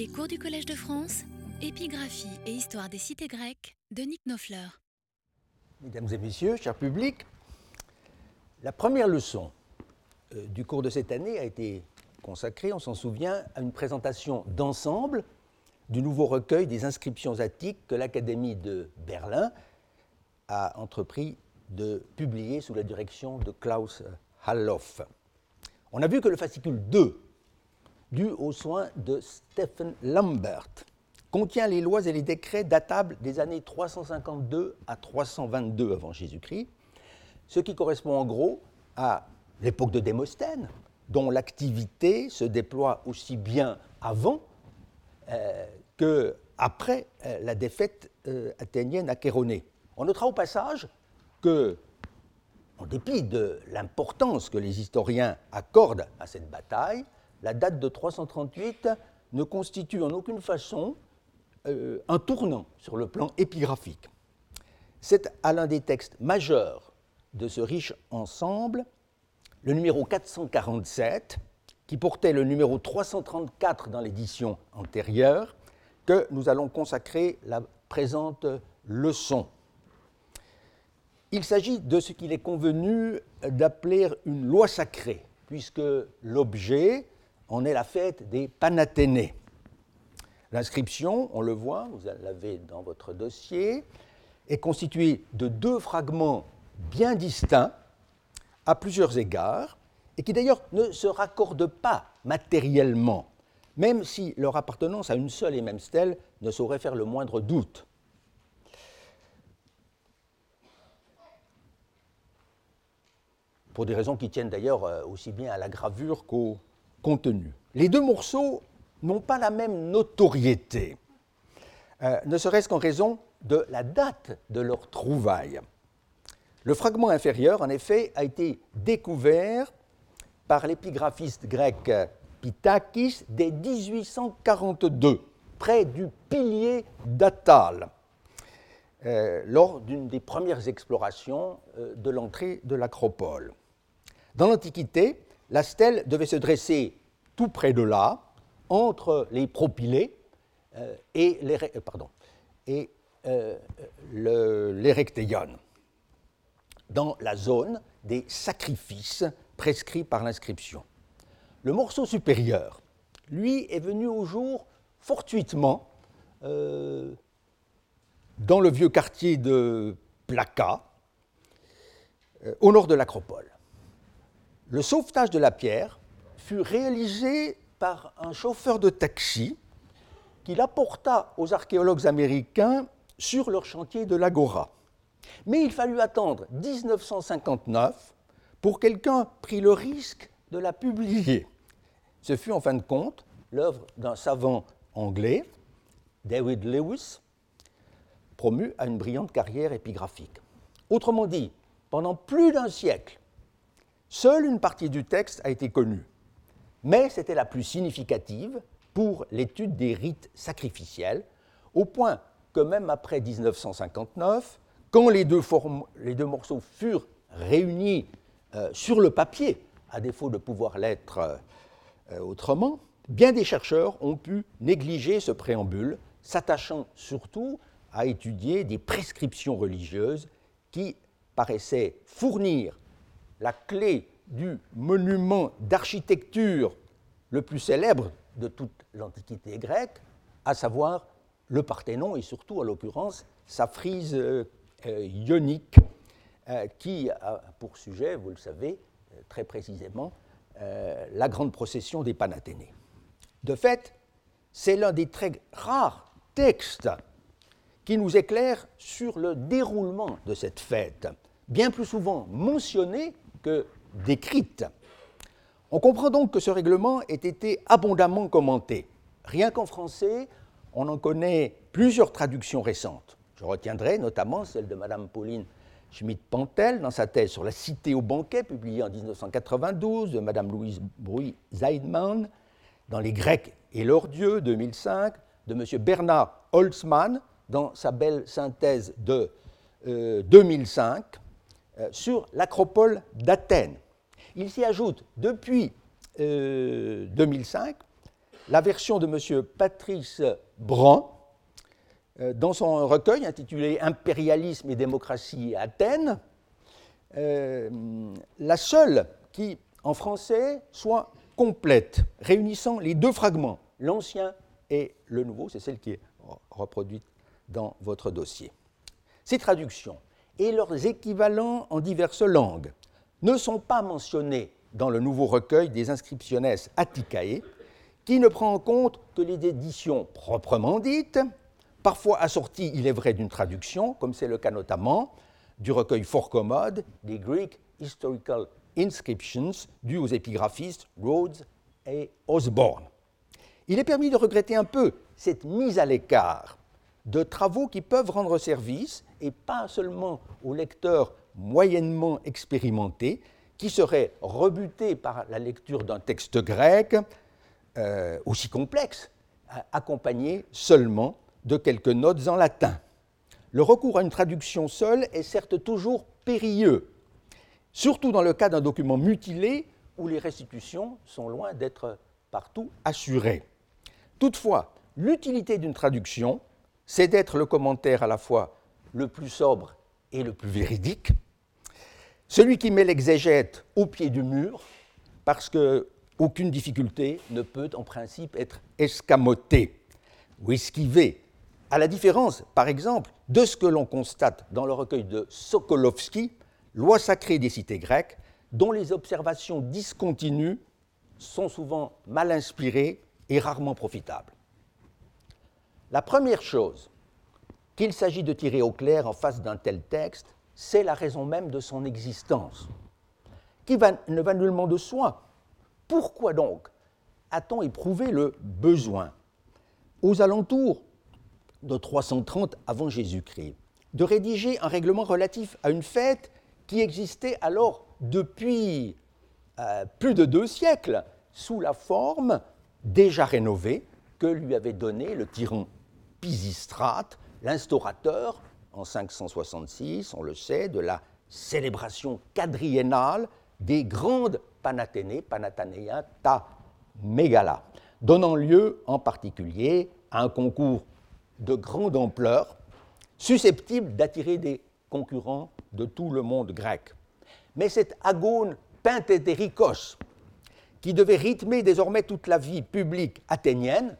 Les cours du Collège de France, épigraphie et histoire des cités grecques de Nick Nofleur. Mesdames et messieurs, cher public, la première leçon euh, du cours de cette année a été consacrée, on s'en souvient, à une présentation d'ensemble du nouveau recueil des inscriptions attiques que l'Académie de Berlin a entrepris de publier sous la direction de Klaus Halloff. On a vu que le fascicule 2 dû aux soins de Stephen Lambert, contient les lois et les décrets datables des années 352 à 322 avant Jésus-Christ, ce qui correspond en gros à l'époque de Démosthène, dont l'activité se déploie aussi bien avant euh, que après euh, la défaite euh, athénienne à Chéronée. On notera au passage que, en dépit de l'importance que les historiens accordent à cette bataille, la date de 338 ne constitue en aucune façon euh, un tournant sur le plan épigraphique. C'est à l'un des textes majeurs de ce riche ensemble, le numéro 447, qui portait le numéro 334 dans l'édition antérieure, que nous allons consacrer la présente leçon. Il s'agit de ce qu'il est convenu d'appeler une loi sacrée, puisque l'objet on est la fête des Panathénées. L'inscription, on le voit, vous l'avez dans votre dossier, est constituée de deux fragments bien distincts à plusieurs égards, et qui d'ailleurs ne se raccordent pas matériellement, même si leur appartenance à une seule et même stèle ne saurait faire le moindre doute. Pour des raisons qui tiennent d'ailleurs euh, aussi bien à la gravure qu'au Les deux morceaux n'ont pas la même notoriété, euh, ne serait-ce qu'en raison de la date de leur trouvaille. Le fragment inférieur, en effet, a été découvert par l'épigraphiste grec Pitakis dès 1842, près du pilier d'Atal, euh, lors d'une des premières explorations euh, de l'entrée de l'acropole. Dans l'Antiquité, la stèle devait se dresser tout près de là, entre les propylées euh, et les, euh, euh, dans la zone des sacrifices prescrits par l'inscription. Le morceau supérieur, lui, est venu au jour fortuitement dans le vieux quartier de Plaka, au nord de l'acropole. Le sauvetage de la pierre fut réalisé par un chauffeur de taxi qui l'apporta aux archéologues américains sur leur chantier de l'Agora. Mais il fallut attendre 1959 pour quelqu'un prit le risque de la publier. Ce fut en fin de compte l'œuvre d'un savant anglais, David Lewis, promu à une brillante carrière épigraphique. Autrement dit, pendant plus d'un siècle, Seule une partie du texte a été connue, mais c'était la plus significative pour l'étude des rites sacrificiels, au point que même après 1959, quand les deux, morceaux furent réunis euh, sur le papier, à défaut de pouvoir l'être euh, autrement, bien des chercheurs ont pu négliger ce préambule, s'attachant surtout à étudier des prescriptions religieuses qui paraissaient fournir la clé du monument d'architecture le plus célèbre de toute l'Antiquité grecque, à savoir le Parthénon et surtout, en l'occurrence, sa frise euh, euh, ionique euh, qui a pour sujet, vous le savez très précisément, la grande procession des Panathénées. De fait, c'est l'un des très rares textes qui nous éclaire sur le déroulement de cette fête, bien plus souvent mentionné que décrite. On comprend donc que ce règlement ait été abondamment commenté. Rien qu'en français, on en connaît plusieurs traductions récentes. Je retiendrai notamment celle de Mme Pauline Schmidt-Pantel dans sa thèse sur la cité au banquet, publiée en 1992, de Mme Louise Brouy-Zeidman dans Les Grecs et leurs dieux, 2005, de M. Bernard Holtzmann dans sa belle synthèse de 2005, euh, euh, sur l'acropole d'Athènes. Il s'y ajoute depuis 2005 la version de M. Patrice Brand euh, dans son recueil intitulé Impérialisme et démocratie à Athènes, euh, la seule qui, en français, soit complète, réunissant les deux fragments, l'ancien et le nouveau, c'est celle qui est reproduite dans votre dossier. Ces traductions et leurs équivalents en diverses langues ne sont pas mentionnés dans le nouveau recueil des Inscriptiones Atticae, qui ne prend en compte que les éditions proprement dites, parfois assorties, il est vrai, d'une traduction, comme c'est le cas notamment du recueil fort commode des Greek Historical Inscriptions dus aux épigraphistes Rhodes et Osborne. Il est permis de regretter un peu cette mise à l'écart de travaux qui peuvent rendre service, et pas seulement aux lecteurs moyennement expérimentés, qui seraient rebutés par la lecture d'un texte grec euh, aussi complexe, accompagné seulement de quelques notes en latin. Le recours à une traduction seule est certes toujours périlleux, surtout dans le cas d'un document mutilé où les restitutions sont loin d'être partout assurées. Toutefois, l'utilité d'une traduction, c'est d'être le commentaire à la fois le plus sobre et le plus véridique, celui qui met l'exégète au pied du mur, parce qu'aucune difficulté ne peut en principe être escamotée ou esquivée, à la différence, par exemple, de ce que l'on constate dans le recueil de Sokolovski, Loi sacrée des cités grecques, dont les observations discontinues sont souvent mal inspirées et rarement profitables. La première chose qu'il s'agit de tirer au clair en face d'un tel texte, c'est la raison même de son existence, qui ne va nullement de soi. Pourquoi donc a-t-on éprouvé le besoin, aux alentours de 330 avant Jésus-Christ, de rédiger un règlement relatif à une fête qui existait alors depuis euh, plus de deux siècles, sous la forme déjà rénovée que lui avait donnée le tyran Pisistrate, l'instaurateur, en 566, on le sait, de la célébration quadriennale des grandes Panathénées, Panathénéa ta Megala, donnant lieu en particulier à un concours de grande ampleur, susceptible d'attirer des concurrents de tout le monde grec. Mais cet agone pentétérikos, qui devait rythmer désormais toute la vie publique athénienne,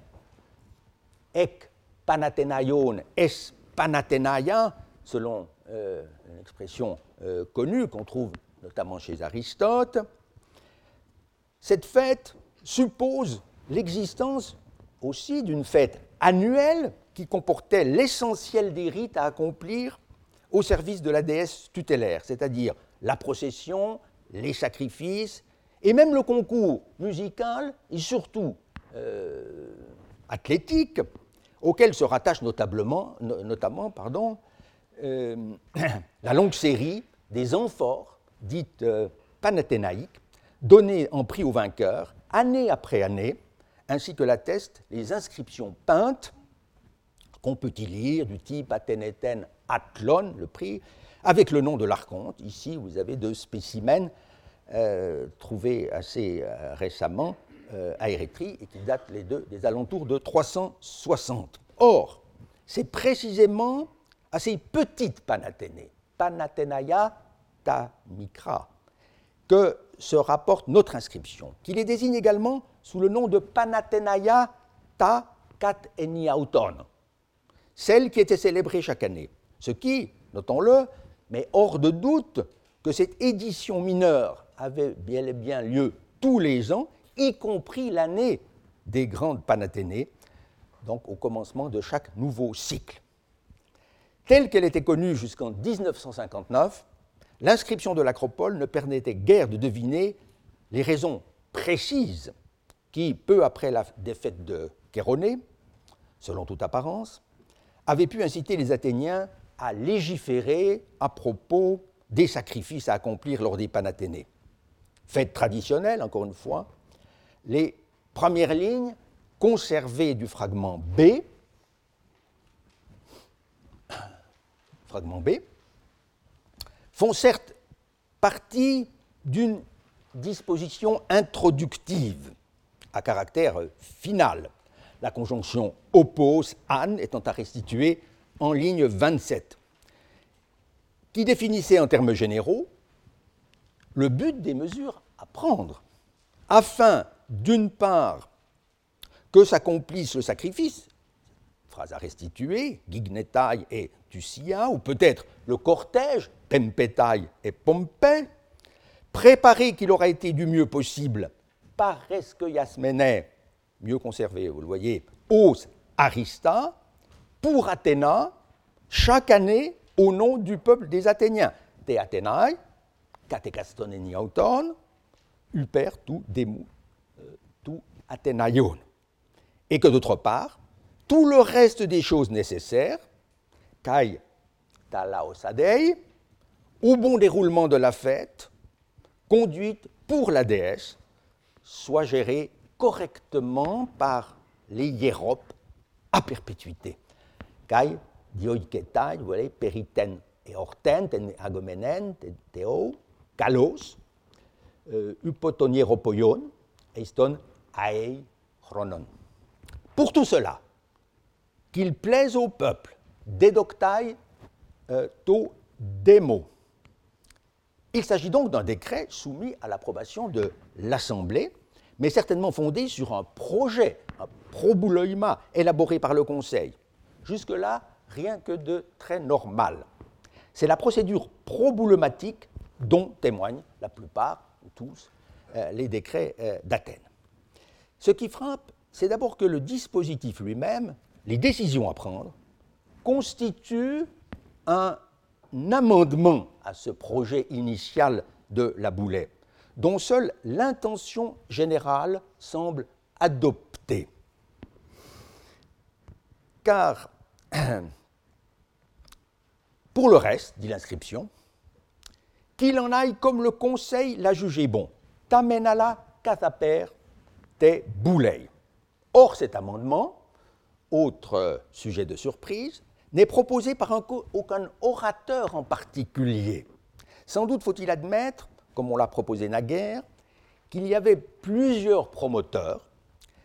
ek panathénaion es panathenaia, selon euh, une expression euh, connue qu'on trouve notamment chez Aristote, cette fête suppose l'existence aussi d'une fête annuelle qui comportait l'essentiel des rites à accomplir au service de la déesse tutélaire, c'est-à-dire la procession, les sacrifices, et même le concours musical et surtout euh, athlétique, auquel se rattache notablement, notamment pardon, euh, la longue série des amphores dites euh, panathénaïques, données en prix aux vainqueurs, année après année, ainsi que l'attestent les inscriptions peintes qu'on peut y lire, du type Athénéten Athlon, le prix, avec le nom de l'archonte. Ici, vous avez deux spécimens euh, trouvés assez récemment euh, à Érythrée et qui datent les deux des alentours de 360. Or, c'est précisément à ces petites Panathénées, Panathénaia ta mikra, que se rapporte notre inscription, qui les désigne également sous le nom de Panathénaia ta kat celle qui était célébrée chaque année. Ce qui, notons-le, met hors de doute que cette édition mineure avait bien et bien lieu tous les ans, y compris l'année des grandes Panathénées, donc au commencement de chaque nouveau cycle. Telle qu'elle était connue jusqu'en 1959, l'inscription de l'acropole ne permettait guère de deviner les raisons précises qui, peu après la défaite de Chéronée, selon toute apparence, avait pu inciter les Athéniens à légiférer à propos des sacrifices à accomplir lors des Panathénées. Fête traditionnelle, encore une fois, les premières lignes conservées du fragment B, B, font certes partie d'une disposition introductive à caractère final. La conjonction oppose an étant à restituer en ligne 27, qui définissait en termes généraux le but des mesures à prendre, afin, d'une part, que s'accomplisse le sacrifice, phrase à restituer, gignetai et tucia, ou peut-être le cortège, tempetai et pompé, préparé qu'il aura été du mieux possible par Yasmene, mieux conservé, vous le voyez, os arista, pour Athéna, chaque année au nom du peuple des Athéniens. Te Athénae, katekastoneni auton, uper tout demu, tout Athénaion. Et que d'autre part, tout le reste des choses nécessaires, kai talaosadei, au bon déroulement de la fête, conduite pour la déesse, soit géré correctement par les hiéropes à perpétuité. Kai dioiketai, vous voyez, periten et orten, ten agomenen, teo, kalos, euh, upotonieropoion, eiston aei chronon. Pour tout cela, qu'il plaise au peuple, dédoctai euh, to démo. Il s'agit donc d'un décret soumis à l'approbation de l'Assemblée, mais certainement fondé sur un projet, un probouloïma élaboré par le Conseil. Jusque-là, rien que de très normal. C'est la procédure proboulomatique dont témoignent la plupart, ou tous, euh, les décrets euh, d'Athènes. Ce qui frappe, c'est d'abord que le dispositif lui-même, les décisions à prendre, constituent un amendement à ce projet initial de la Boulet, dont seule l'intention générale semble adoptée. Car, pour le reste, dit l'inscription, qu'il en aille comme le Conseil l'a jugé bon. Tamenala kataper te boulei. Or, cet amendement, autre sujet de surprise, n'est proposé par aucun orateur en particulier. Sans doute faut-il admettre, comme on l'a proposé naguère, qu'il y avait plusieurs promoteurs,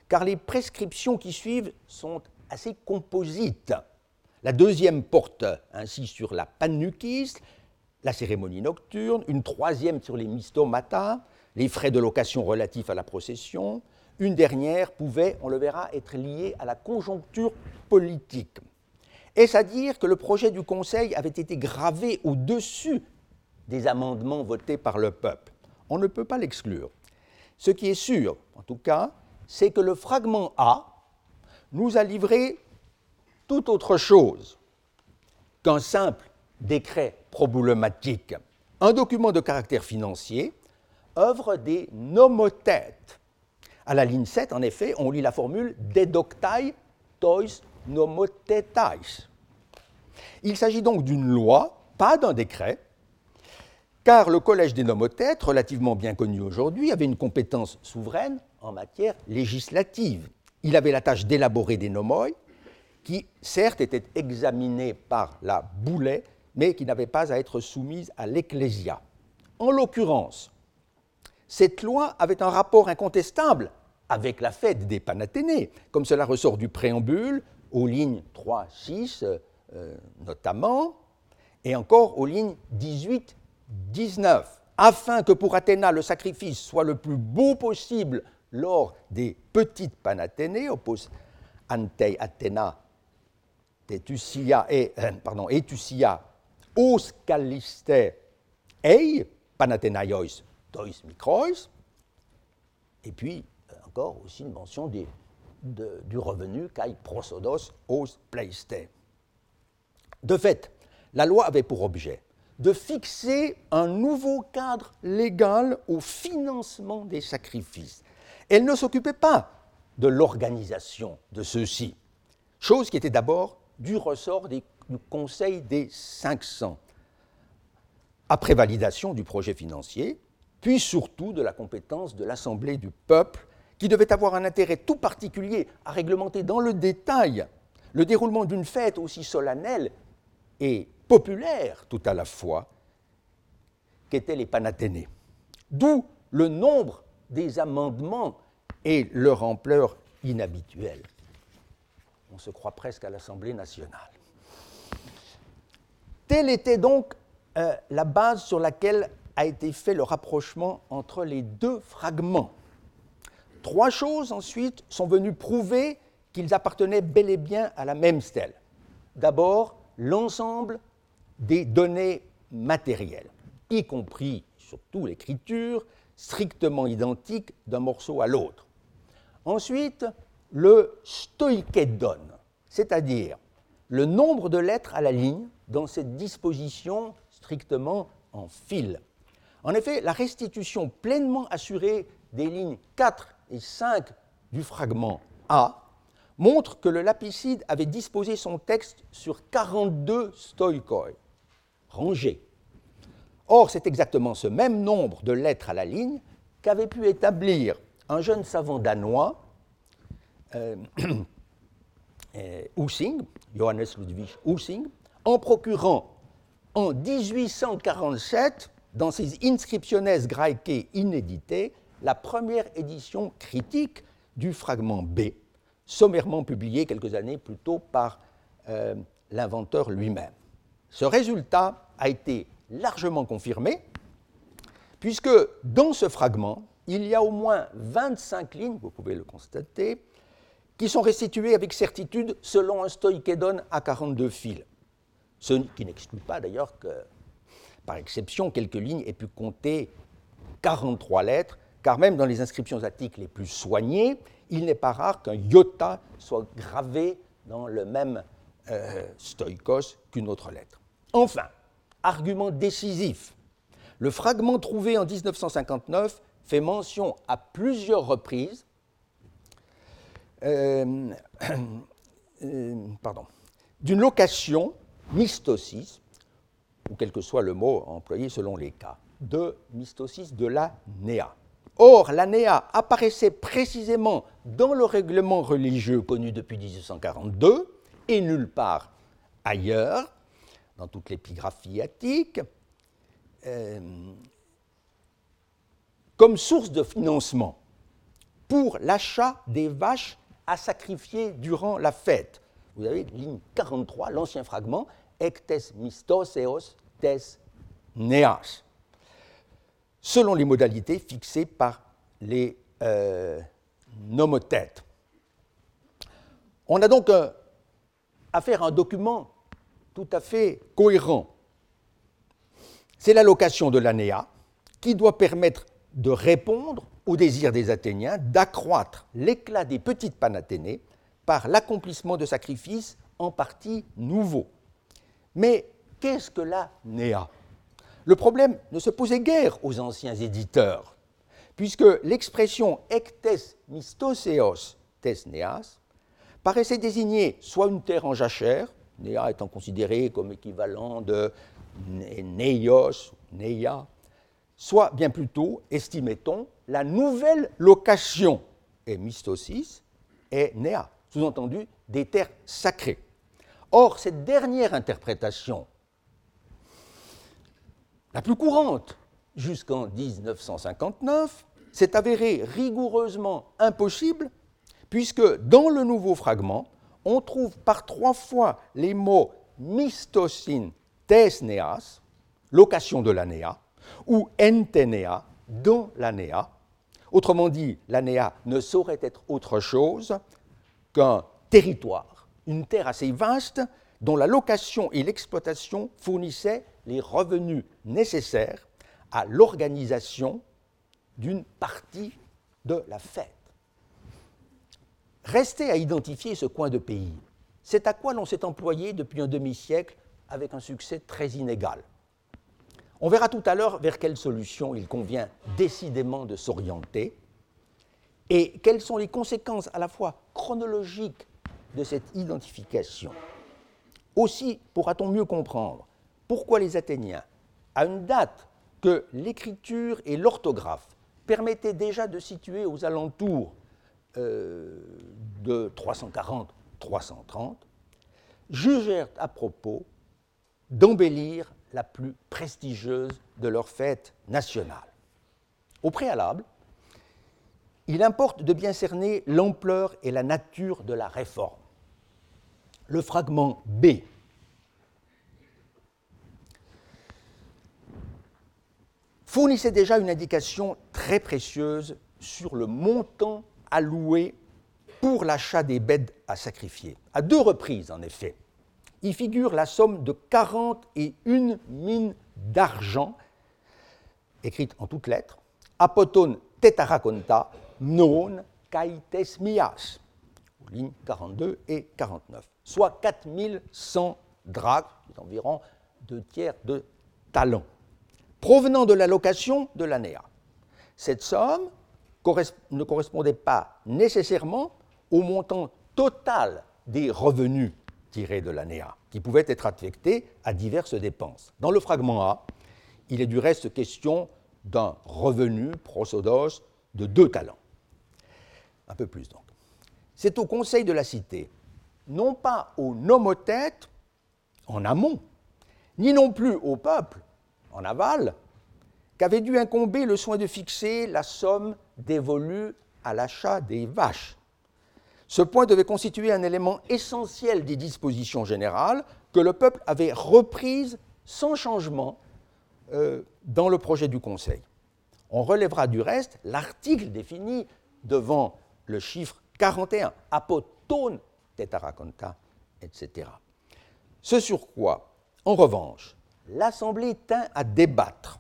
car les prescriptions qui suivent sont assez composites. La deuxième porte ainsi sur la panukis, la cérémonie nocturne, une troisième sur les mystomata, les frais de location relatifs à la procession, une dernière pouvait, on le verra, être liée à la conjoncture politique. Est-ce à dire que le projet du Conseil avait été gravé au-dessus des amendements votés par le peuple? On ne peut pas l'exclure. Ce qui est sûr, en tout cas, c'est que le fragment A nous a livré tout autre chose qu'un simple décret problématique. Un document de caractère financier, œuvre des nomothètes. À la ligne 7, en effet, on lit la formule Dedoctai tois nomothetais. Il s'agit donc d'une loi, pas d'un décret, car le Collège des nomothètes, relativement bien connu aujourd'hui, avait une compétence souveraine en matière législative. Il avait la tâche d'élaborer des nomoi, qui certes étaient examinés par la boulet, mais qui n'avaient pas à être soumises à l'ecclésia. En l'occurrence, cette loi avait un rapport incontestable avec la fête des Panathénées, comme cela ressort du préambule aux lignes 3, 6 euh, notamment, et encore aux lignes 18, 19, afin que pour Athéna le sacrifice soit le plus beau possible lors des petites Panathénées, oppose ante Athéna tetusia et euh, pardon etusia os ei Panathénaiois tois microis, et puis euh, encore aussi une mention du revenu kai prosodos os pleiste. De fait, la loi avait pour objet de fixer un nouveau cadre légal au financement des sacrifices. Elle ne s'occupait pas de l'organisation de ceux-ci, chose qui était d'abord du ressort du Conseil des 500, après validation du projet financier, puis surtout de la compétence de l'Assemblée du peuple qui devait avoir un intérêt tout particulier à réglementer dans le détail le déroulement d'une fête aussi solennelle et populaire tout à la fois qu'étaient les Panathénées. D'où le nombre des amendements et leur ampleur inhabituelle. On se croit presque à l'Assemblée nationale. Telle était donc euh, la base sur laquelle a été fait le rapprochement entre les deux fragments. Trois choses ensuite sont venues prouver qu'ils appartenaient bel et bien à la même stèle. D'abord, l'ensemble des données matérielles, y compris surtout l'écriture, strictement identique d'un morceau à l'autre. Ensuite, le stoïkédon, c'est-à-dire le nombre de lettres à la ligne dans cette disposition strictement en fil. En effet, la restitution pleinement assurée des lignes 4 et 5 du fragment A montre que le lapicide avait disposé son texte sur 42 stoikoi, rangés. Or, c'est exactement ce même nombre de lettres à la ligne qu'avait pu établir un jeune savant danois, euh, euh Johannes Ludwig Hussing, en procurant en 1847, dans ses Inscriptiones Graecae inéditées, la première édition critique du fragment B, sommairement publié quelques années plus tôt par euh, l'inventeur lui-même. Ce résultat a été largement confirmé, puisque dans ce fragment, il y a au moins 25 lignes, vous pouvez le constater, qui sont restituées avec certitude selon un stoïchédon à 42 fils. Ce qui n'exclut pas d'ailleurs que, par exception, quelques lignes aient pu compter 43 lettres, car même dans les inscriptions attiques les plus soignées, il n'est pas rare qu'un iota soit gravé dans le même euh, stoikos qu'une autre lettre. Enfin, argument décisif, le fragment trouvé en 1959 fait mention à plusieurs reprises euh, euh, d'une location mystosis, ou quel que soit le mot employé selon les cas, de mystosis de la néa. Or, la néa apparaissait précisément dans le règlement religieux connu depuis 1842 et nulle part ailleurs, dans toute l'épigraphie attique, euh, comme source de financement pour l'achat des vaches à sacrifier durant la fête. Vous avez ligne 43, l'ancien fragment, ectes mistoseos tes neas, selon les modalités fixées par les euh, nomothètes. On a donc euh, affaire à un document tout à fait cohérent. C'est l'allocation de l'ANEA qui doit permettre de répondre au désir des Athéniens d'accroître l'éclat des petites panathénées par l'accomplissement de sacrifices en partie nouveaux. Mais qu'est-ce que la néa Le problème ne se posait guère aux anciens éditeurs, puisque l'expression ectes mistoseos tes neas paraissait désigner soit une terre en jachère, néa étant considérée comme équivalent de neios, neia, soit bien plutôt, estimait-on, la nouvelle location, et mistosis, est néa sous-entendu des terres sacrées. Or, cette dernière interprétation, la plus courante jusqu'en 1959, s'est avérée rigoureusement impossible, puisque dans le nouveau fragment, on trouve par trois fois les mots mystosin tesneas, location de l'anéa, ou entenea, dans l'anéa. Autrement dit, l'anéa ne saurait être autre chose qu'un territoire, une terre assez vaste dont la location et l'exploitation fournissaient les revenus nécessaires à l'organisation d'une partie de la fête. Restait à identifier ce coin de pays. C'est à quoi l'on s'est employé depuis un demi-siècle avec un succès très inégal. On verra tout à l'heure vers quelle solution il convient décidément de s'orienter et quelles sont les conséquences à la fois chronologiques de cette identification. Aussi pourra-t-on mieux comprendre pourquoi les Athéniens, à une date que l'écriture et l'orthographe permettaient déjà de situer aux alentours euh, de 340-330, jugèrent à propos d'embellir la plus prestigieuse de leurs fêtes nationales. Au préalable, il importe de bien cerner l'ampleur et la nature de la réforme. Le fragment B. Fournissait déjà une indication très précieuse sur le montant alloué pour l'achat des bêtes à sacrifier. À deux reprises, en effet, il figure la somme de 41 mines d'argent, écrite en toutes lettres, apoton tetaraconta non kaites mias, lignes 42 et 49, soit 4100 drachmes, environ deux tiers de talent, provenant de la location de l'ANEA. Cette somme ne correspondait pas nécessairement au montant total des revenus tirés de l'ANEA, qui pouvaient être affectés à diverses dépenses. Dans le fragment A, il est du reste question d'un revenu prosodos de deux talents. Un peu plus donc. C'est au Conseil de la Cité, non pas aux nomothètes en amont, ni non plus au peuple en aval, qu'avait dû incomber le soin de fixer la somme dévolue à l'achat des vaches. Ce point devait constituer un élément essentiel des dispositions générales que le peuple avait reprises sans changement euh, dans le projet du Conseil. On relèvera du reste l'article défini devant le chiffre 41, apotone tetaraconta, etc. Ce sur quoi, en revanche, l'Assemblée tint à débattre,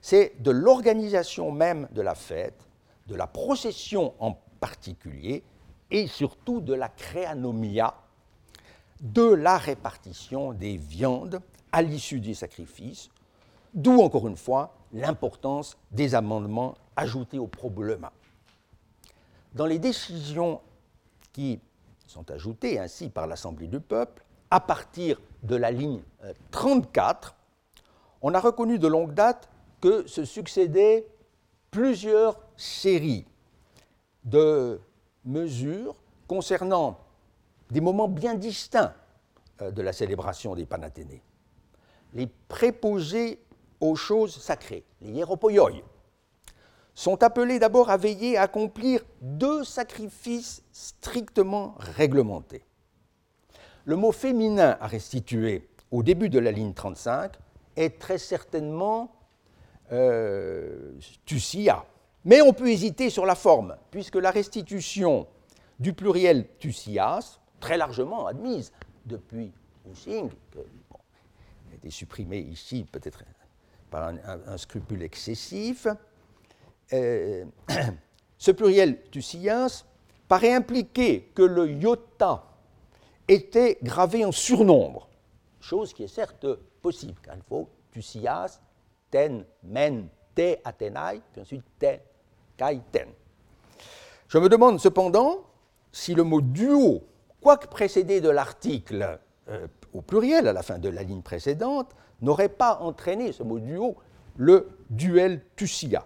c'est de l'organisation même de la fête, de la procession en particulier, et surtout de la créanomia, de la répartition des viandes à l'issue des sacrifices, d'où encore une fois l'importance des amendements ajoutés au problème. Dans les décisions qui sont ajoutées ainsi par l'Assemblée du peuple, à partir de la ligne 34, euh, on a reconnu de longue date que se succédaient plusieurs séries de mesures concernant des moments bien distincts euh, de la célébration des Panathénées. Les préposés aux choses sacrées, les hiéropoioi, sont appelés d'abord à veiller à accomplir deux sacrifices strictement réglementés. Le mot féminin à restituer au début de la ligne 35 est très certainement euh, mais on peut hésiter sur la forme, puisque la restitution du pluriel tusias, très largement admise depuis Hussing, qui a été supprimé ici peut-être par un, scrupule excessif, euh, ce pluriel tusias paraît impliquer que le iota était gravé en surnombre, chose qui est certes possible, car il faut tusias, ten, men, te, athenai, puis ensuite te, je me demande cependant si le mot duo, quoique précédé de l'article euh, au pluriel à la fin de la ligne précédente, n'aurait pas entraîné ce mot duo le duel donc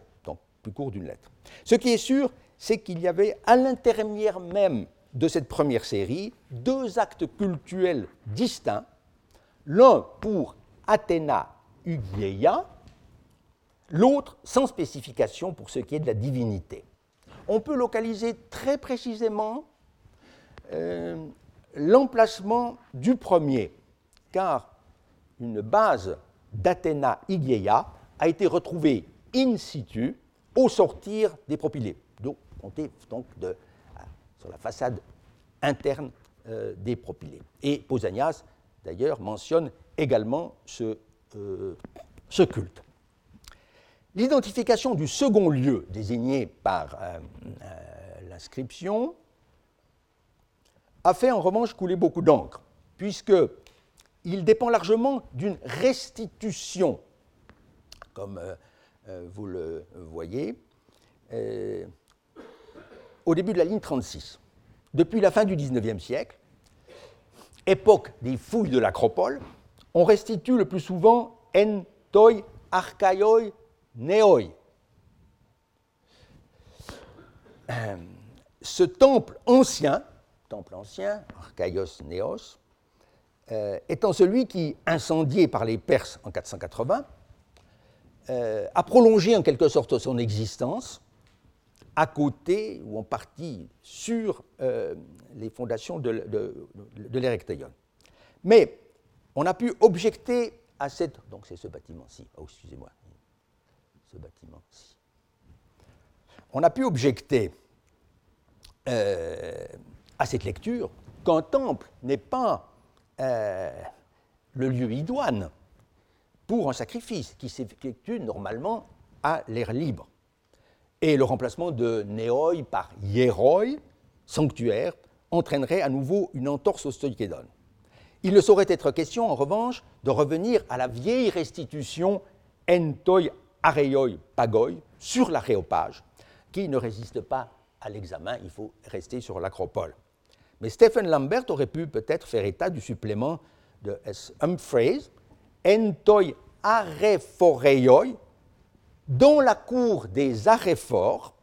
plus court d'une lettre. Ce qui est sûr, c'est qu'il y avait à l'intermédiaire même de cette première série deux actes cultuels distincts, l'un pour Athéna Ugieia, l'autre sans spécification pour ce qui est de la divinité. On peut localiser très précisément euh, l'emplacement du premier, car une base d'Athéna Igieia a été retrouvée in situ au sortir des propylées, donc comptez donc de, sur la façade interne euh, des propylées. Et Pausanias, d'ailleurs, mentionne également ce, euh, culte. L'identification du second lieu désigné par euh, l'inscription a fait en revanche couler beaucoup d'encre, puisqu'il dépend largement d'une restitution, comme vous le voyez, au début de la ligne 36. Depuis la fin du XIXe siècle, époque des fouilles de l'acropole, on restitue le plus souvent en toi archaïoi Néoi. Euh, ce temple ancien, temple ancien, Archaïos Néos, euh, étant celui qui, incendié par les Perses en 480, euh, a prolongé en quelque sorte son existence à côté ou en partie sur euh, les fondations de, de, Mais on a pu objecter à cette. Donc c'est ce bâtiment-ci. Oh, excusez-moi. Ce bâtiment-ci. On a pu objecter euh, à cette lecture qu'un temple n'est pas euh, le lieu idoine pour un sacrifice qui s'effectue normalement à l'air libre. Et le remplacement de Néoi par Hieroi, sanctuaire, entraînerait à nouveau une entorse au stoïkédon. Il ne saurait être question, en revanche, de revenir à la vieille restitution entoi areioi pagoi sur l'aréopage, qui ne résiste pas à l'examen, il faut rester sur l'acropole. Mais Stephen Lambert aurait pu peut-être faire état du supplément de S. Humphreys, entoi areforeioi, dans la cour des Aréphores,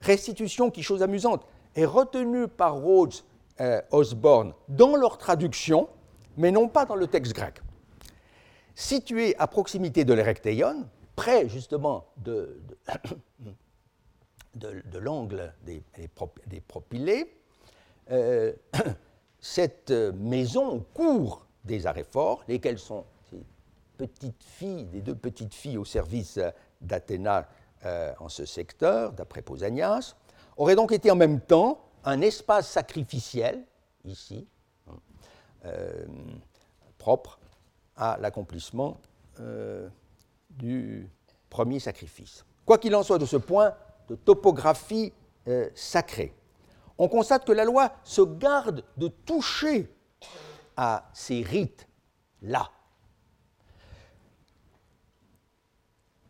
restitution qui, chose amusante, est retenue par Rhodes euh, Osborne dans leur traduction, mais non pas dans le texte grec. Situé à proximité de l'Erecteion, près justement de, l'angle des, des, propylées, euh, cette maison cour des Aréphores, lesquelles sont ces petites filles, des deux petites filles au service d'Athéna euh, en ce secteur, d'après Pausanias, aurait donc été en même temps un espace sacrificiel, ici, hein, euh, propre à l'accomplissement euh, du premier sacrifice. Quoi qu'il en soit de ce point de topographie sacrée, on constate que la loi se garde de toucher à ces rites-là,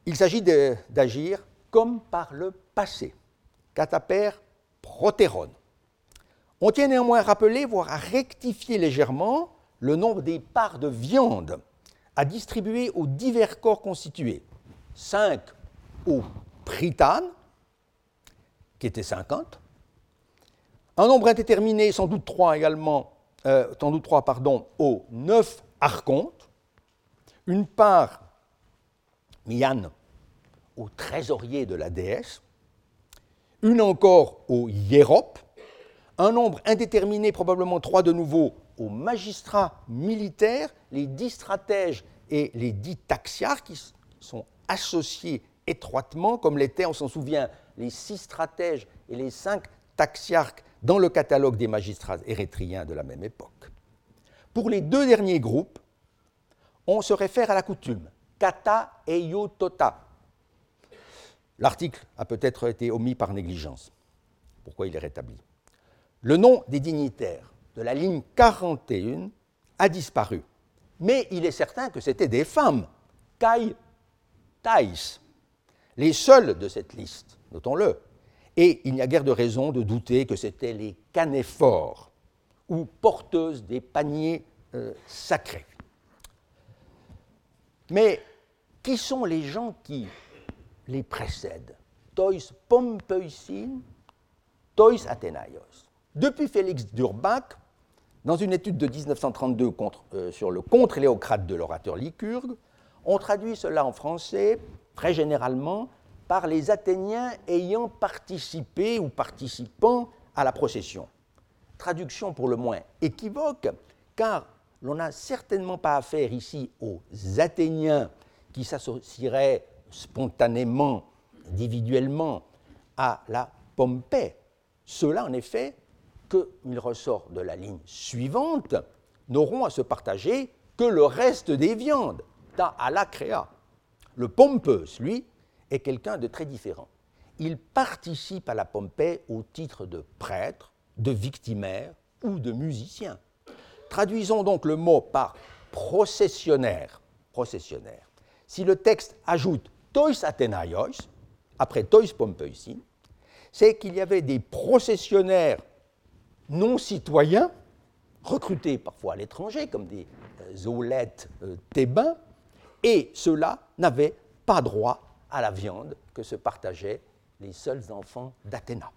Il s'agit d'agir comme par le passé. Cataper protéron. On tient néanmoins à rappeler, voire à rectifier légèrement, le nombre des parts de viande à distribuer aux divers corps constitués. 5 au pritane, qui était 50. Un nombre indéterminé, sans doute 3 également, euh, sans doute 3, pardon, aux 9 archontes. Une part Mian au trésorier de la déesse, une encore au hiérop, un nombre indéterminé, probablement trois de nouveau, aux magistrats militaires, les dix stratèges et les dix taxiarques qui sont associés étroitement, comme l'étaient, on s'en souvient, les six stratèges et les cinq taxiarques dans le catalogue des magistrats érythréens de la même époque. Pour les deux derniers groupes, on se réfère à la coutume, kata eiotota. L'article a peut-être été omis par négligence. Pourquoi il est rétabli? Le nom des dignitaires de la ligne 41 a disparu. Mais il est certain que c'était des femmes, Kai Thais, les seules de cette liste, notons-le. Et il n'y a guère de raison de douter que c'étaient les canéphores, ou porteuses des paniers euh, sacrés. Mais qui sont les gens qui les précèdent? Tois Pompeusin, Tois Athénaios. Depuis Félix d'Urbach, dans une étude de 1932 contre, euh, sur le contre-léocrate de l'orateur Lycurgue, on traduit cela en français très généralement par les Athéniens ayant participé ou participant à la procession. Traduction pour le moins équivoque, car l'on n'a certainement pas affaire ici aux Athéniens qui s'associeraient spontanément, individuellement, à la Pompée. Ceux-là, en effet, qu'il ressort de la ligne suivante, n'auront à se partager que le reste des viandes, ta à la créa. Le Pompeus, lui, est quelqu'un de très différent. Il participe à la Pompée au titre de prêtre, de victimaire ou de musicien. Traduisons donc le mot par processionnaire. Processionnaire. Si le texte ajoute tois Athénaios, après tois Pompeusin, c'est qu'il y avait des processionnaires non citoyens, recrutés parfois à l'étranger, comme des euh, euh, thébains, et ceux-là n'avaient pas droit à la viande que se partageaient les seuls enfants d'Athéna.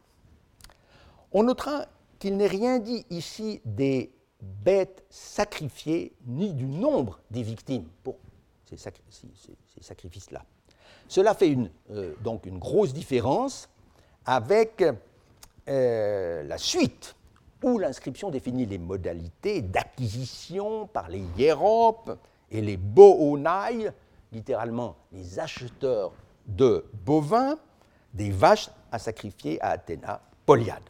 On notera qu'il n'est rien dit ici des bêtes sacrifiées ni du nombre des victimes ces, sacrifices-là. Cela fait une, euh, donc une grosse différence avec euh, la suite, où l'inscription définit les modalités d'acquisition par les hiéropes et les boonai, littéralement les acheteurs de bovins, des vaches à sacrifier à Athéna, Polyade.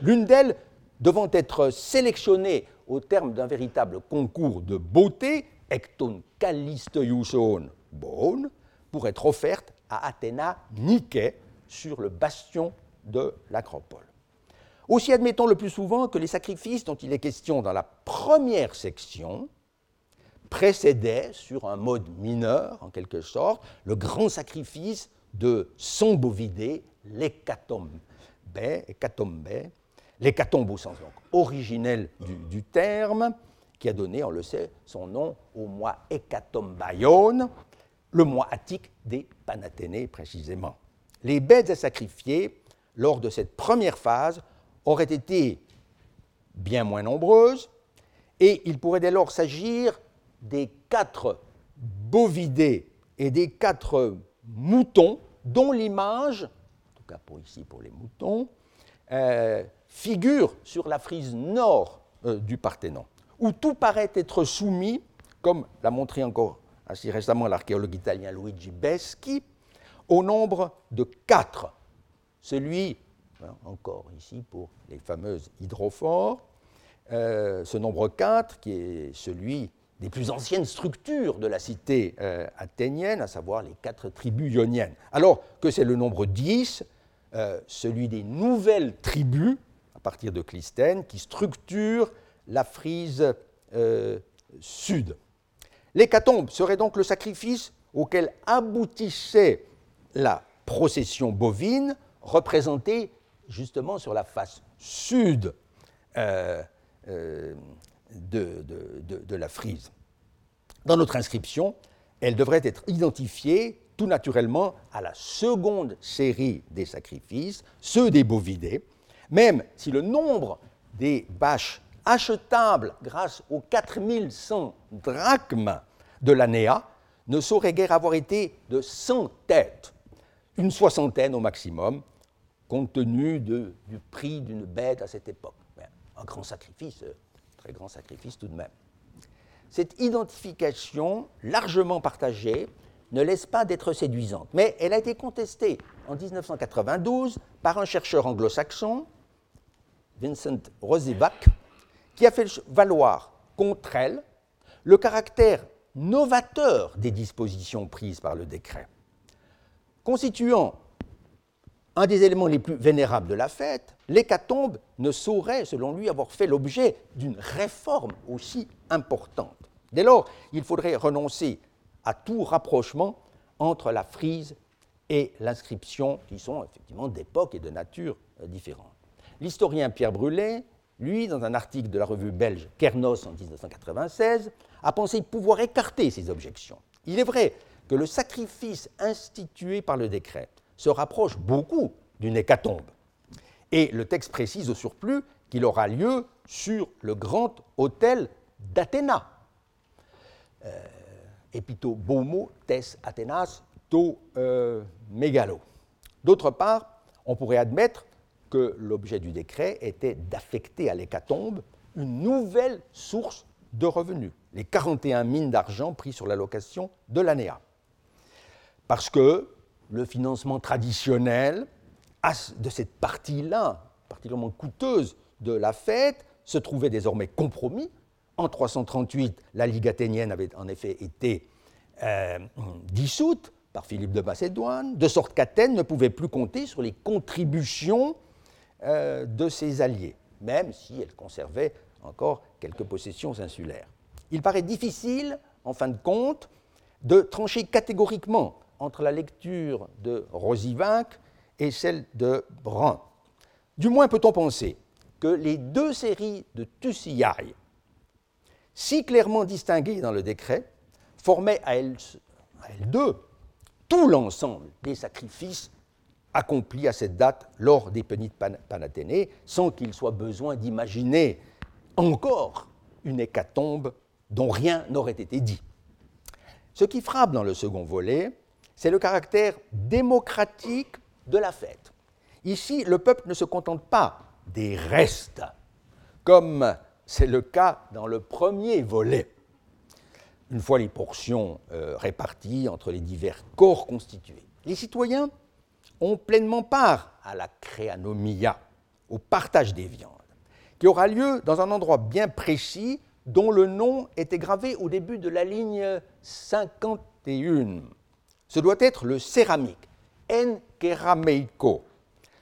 L'une d'elles devant être sélectionnée au terme d'un véritable concours de beauté, ecton calisteuson bon, pour être offerte à Athéna Nike sur le bastion de l'Acropole. Aussi admettons le plus souvent que les sacrifices dont il est question dans la première section précédaient, sur un mode mineur en quelque sorte, le grand sacrifice de son bovidé, l'hécatombe, l'hécatombe au sens donc, originel du, terme, qui a donné, on le sait, son nom au mois Hécatombaion, le mois attique des Panathénées précisément. Les bêtes à sacrifier lors de cette première phase auraient été bien moins nombreuses, et il pourrait dès lors s'agir des quatre bovidés et des quatre moutons dont l'image, en tout cas pour ici pour les moutons, euh, figure sur la frise nord euh, du Parthénon, où tout paraît être soumis, comme l'a montré encore assez récemment l'archéologue italien Luigi Beschi, au nombre de quatre. Celui Hein, encore ici pour les fameuses hydrophores. Euh, ce nombre 4, qui est celui des plus anciennes structures de la cité euh, athénienne, à savoir les quatre tribus ioniennes. Alors que c'est le nombre 10, euh, celui des nouvelles tribus, à partir de Clystène, qui structurent la frise sud. L'hécatombe serait donc le sacrifice auquel aboutissait la procession bovine, représentée justement sur la face sud euh, euh, de, la frise. Dans notre inscription, elle devrait être identifiée tout naturellement à la seconde série des sacrifices, ceux des bovidés, même si le nombre des bâches achetables grâce aux 4100 drachmes de l'ANEA ne saurait guère avoir été de 100 têtes, une soixantaine au maximum, compte tenu du prix d'une bête à cette époque. Un grand sacrifice, euh, très grand sacrifice tout de même. Cette identification, largement partagée, ne laisse pas d'être séduisante, mais elle a été contestée en 1992 par un chercheur anglo-saxon, Vincent Rosebach, qui a fait valoir contre elle le caractère novateur des dispositions prises par le décret. Constituant un des éléments les plus vénérables de la fête, l'hécatombe ne saurait, selon lui, avoir fait l'objet d'une réforme aussi importante. Dès lors, il faudrait renoncer à tout rapprochement entre la frise et l'inscription, qui sont effectivement d'époque et de nature euh, différentes. L'historien Pierre Brulé, lui, dans un article de la revue belge Kernos en 1996, a pensé pouvoir écarter ces objections. Il est vrai que le sacrifice institué par le décret se rapproche beaucoup d'une hécatombe. Et le texte précise au surplus qu'il aura lieu sur le grand hôtel d'Athéna. Euh, epito bomo tes Athénas to euh, megalo. D'autre part, on pourrait admettre que l'objet du décret était d'affecter à l'hécatombe une nouvelle source de revenus, les 41 mines d'argent pris sur l'allocation de l'ANEA. Parce que le financement traditionnel de cette partie-là, particulièrement coûteuse de la fête, se trouvait désormais compromis. En 338, la Ligue athénienne avait en effet été euh, dissoute par Philippe de Macédoine, de sorte qu'Athènes ne pouvait plus compter sur les contributions euh, de ses alliés, même si elle conservait encore quelques possessions insulaires. Il paraît difficile, en fin de compte, de trancher catégoriquement entre la lecture de Rosivac et celle de Brun. Du moins peut-on penser que les deux séries de Tussiaï, si clairement distinguées dans le décret, formaient à elles, deux tout l'ensemble des sacrifices accomplis à cette date lors des pénites panathénées, sans qu'il soit besoin d'imaginer encore une hécatombe dont rien n'aurait été dit. Ce qui frappe dans le second volet, c'est le caractère démocratique de la fête. Ici, le peuple ne se contente pas des restes, comme c'est le cas dans le premier volet. Une fois les portions euh, réparties entre les divers corps constitués, les citoyens ont pleinement part à la créanomia, au partage des viandes, qui aura lieu dans un endroit bien précis dont le nom était gravé au début de la ligne 51. Ce doit être le céramique, en kerameiko,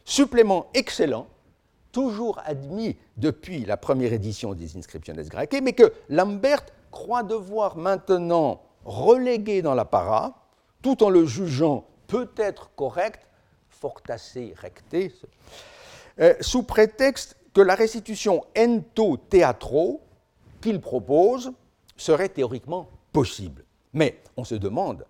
supplément excellent, toujours admis depuis la première édition des Inscriptiones grecques, mais que Lambert croit devoir maintenant reléguer dans l'apparat, tout en le jugeant peut-être correct, fortassé recté, euh, sous prétexte que la restitution ento teatro qu'il propose serait théoriquement possible. Mais on se demande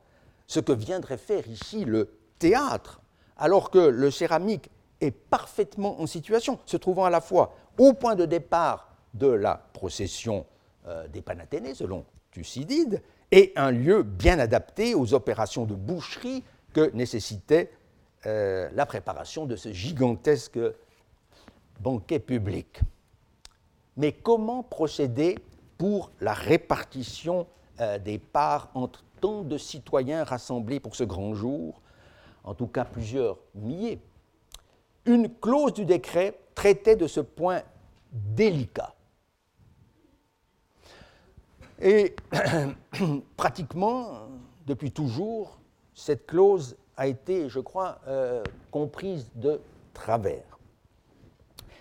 ce que viendrait faire ici le théâtre, alors que le céramique est parfaitement en situation, se trouvant à la fois au point de départ de la procession euh, des Panathénées, selon Thucydide, et un lieu bien adapté aux opérations de boucherie que nécessitait euh, la préparation de ce gigantesque banquet public. Mais comment procéder pour la répartition euh, des parts entre tant de citoyens rassemblés pour ce grand jour, en tout cas plusieurs milliers Une clause du décret traitait de ce point délicat. Et pratiquement, depuis toujours, cette clause a été, je crois, euh, comprise de travers.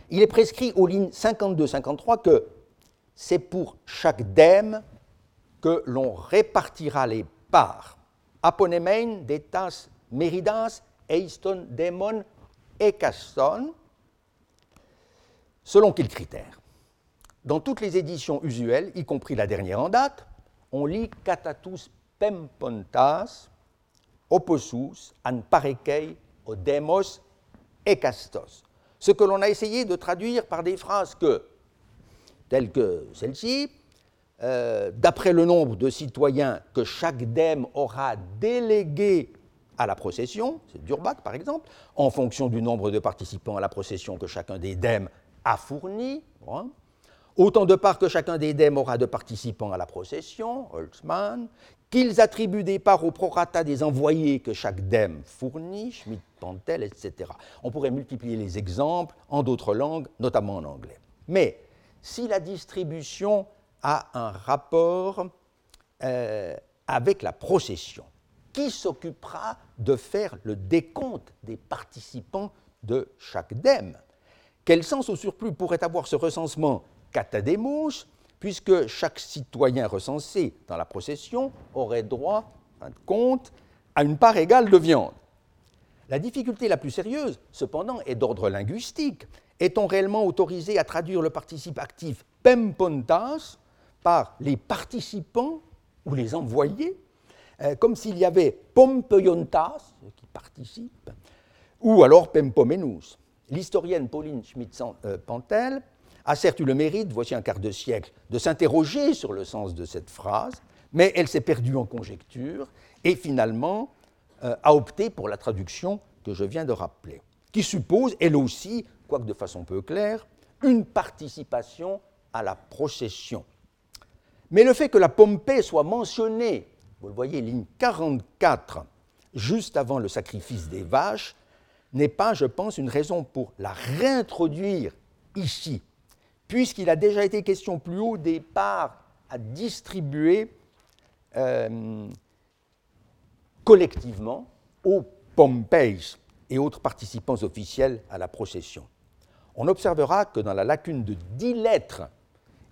Il est prescrit aux lignes 52-53 que c'est pour chaque dème que l'on répartira les parts. Aponemein, detas, meridas, eiston, démon, ekaston, selon quels critères Dans toutes les éditions usuelles, y compris la dernière en date, on lit catatus pempontas, oposus, an parekei, odemos, ekastos ce que l'on a essayé de traduire par des phrases que, telles que celle-ci, euh, d'après le nombre de citoyens que chaque dème aura délégué à la procession, c'est Durbat par exemple, en fonction du nombre de participants à la procession que chacun des dèmes a fourni, hein, autant de parts que chacun des dèmes aura de participants à la procession, Holtzmann, qu'ils attribuent des parts au prorata des envoyés que chaque dème fournit, Schmidt, Pantel, etc. On pourrait multiplier les exemples en d'autres langues, notamment en anglais. Mais si la distribution a un rapport euh, avec la procession, qui s'occupera de faire le décompte des participants de chaque dème? Quel sens au surplus pourrait avoir ce recensement catadémos puisque chaque citoyen recensé dans la procession aurait droit, fin de compte, à une part égale de viande. La difficulté la plus sérieuse, cependant, est d'ordre linguistique. Est-on réellement autorisé à traduire le participe actif pempontas par les participants ou les envoyés, euh, comme s'il y avait pompeyontas, qui participe, ou alors pempomenus L'historienne Pauline Schmidt-Pantel a certes eu le mérite, voici un quart de siècle, de s'interroger sur le sens de cette phrase, mais elle s'est perdue en conjecture et finalement euh, a opté pour la traduction que je viens de rappeler, qui suppose, elle aussi, quoique de façon peu claire, une participation à la procession. Mais le fait que la Pompée soit mentionnée, vous le voyez, ligne 44, juste avant le sacrifice des vaches, n'est pas, je pense, une raison pour la réintroduire ici puisqu'il a déjà été question plus haut des parts à distribuer euh, collectivement aux Pompeies et autres participants officiels à la procession. On observera que dans la lacune de dix lettres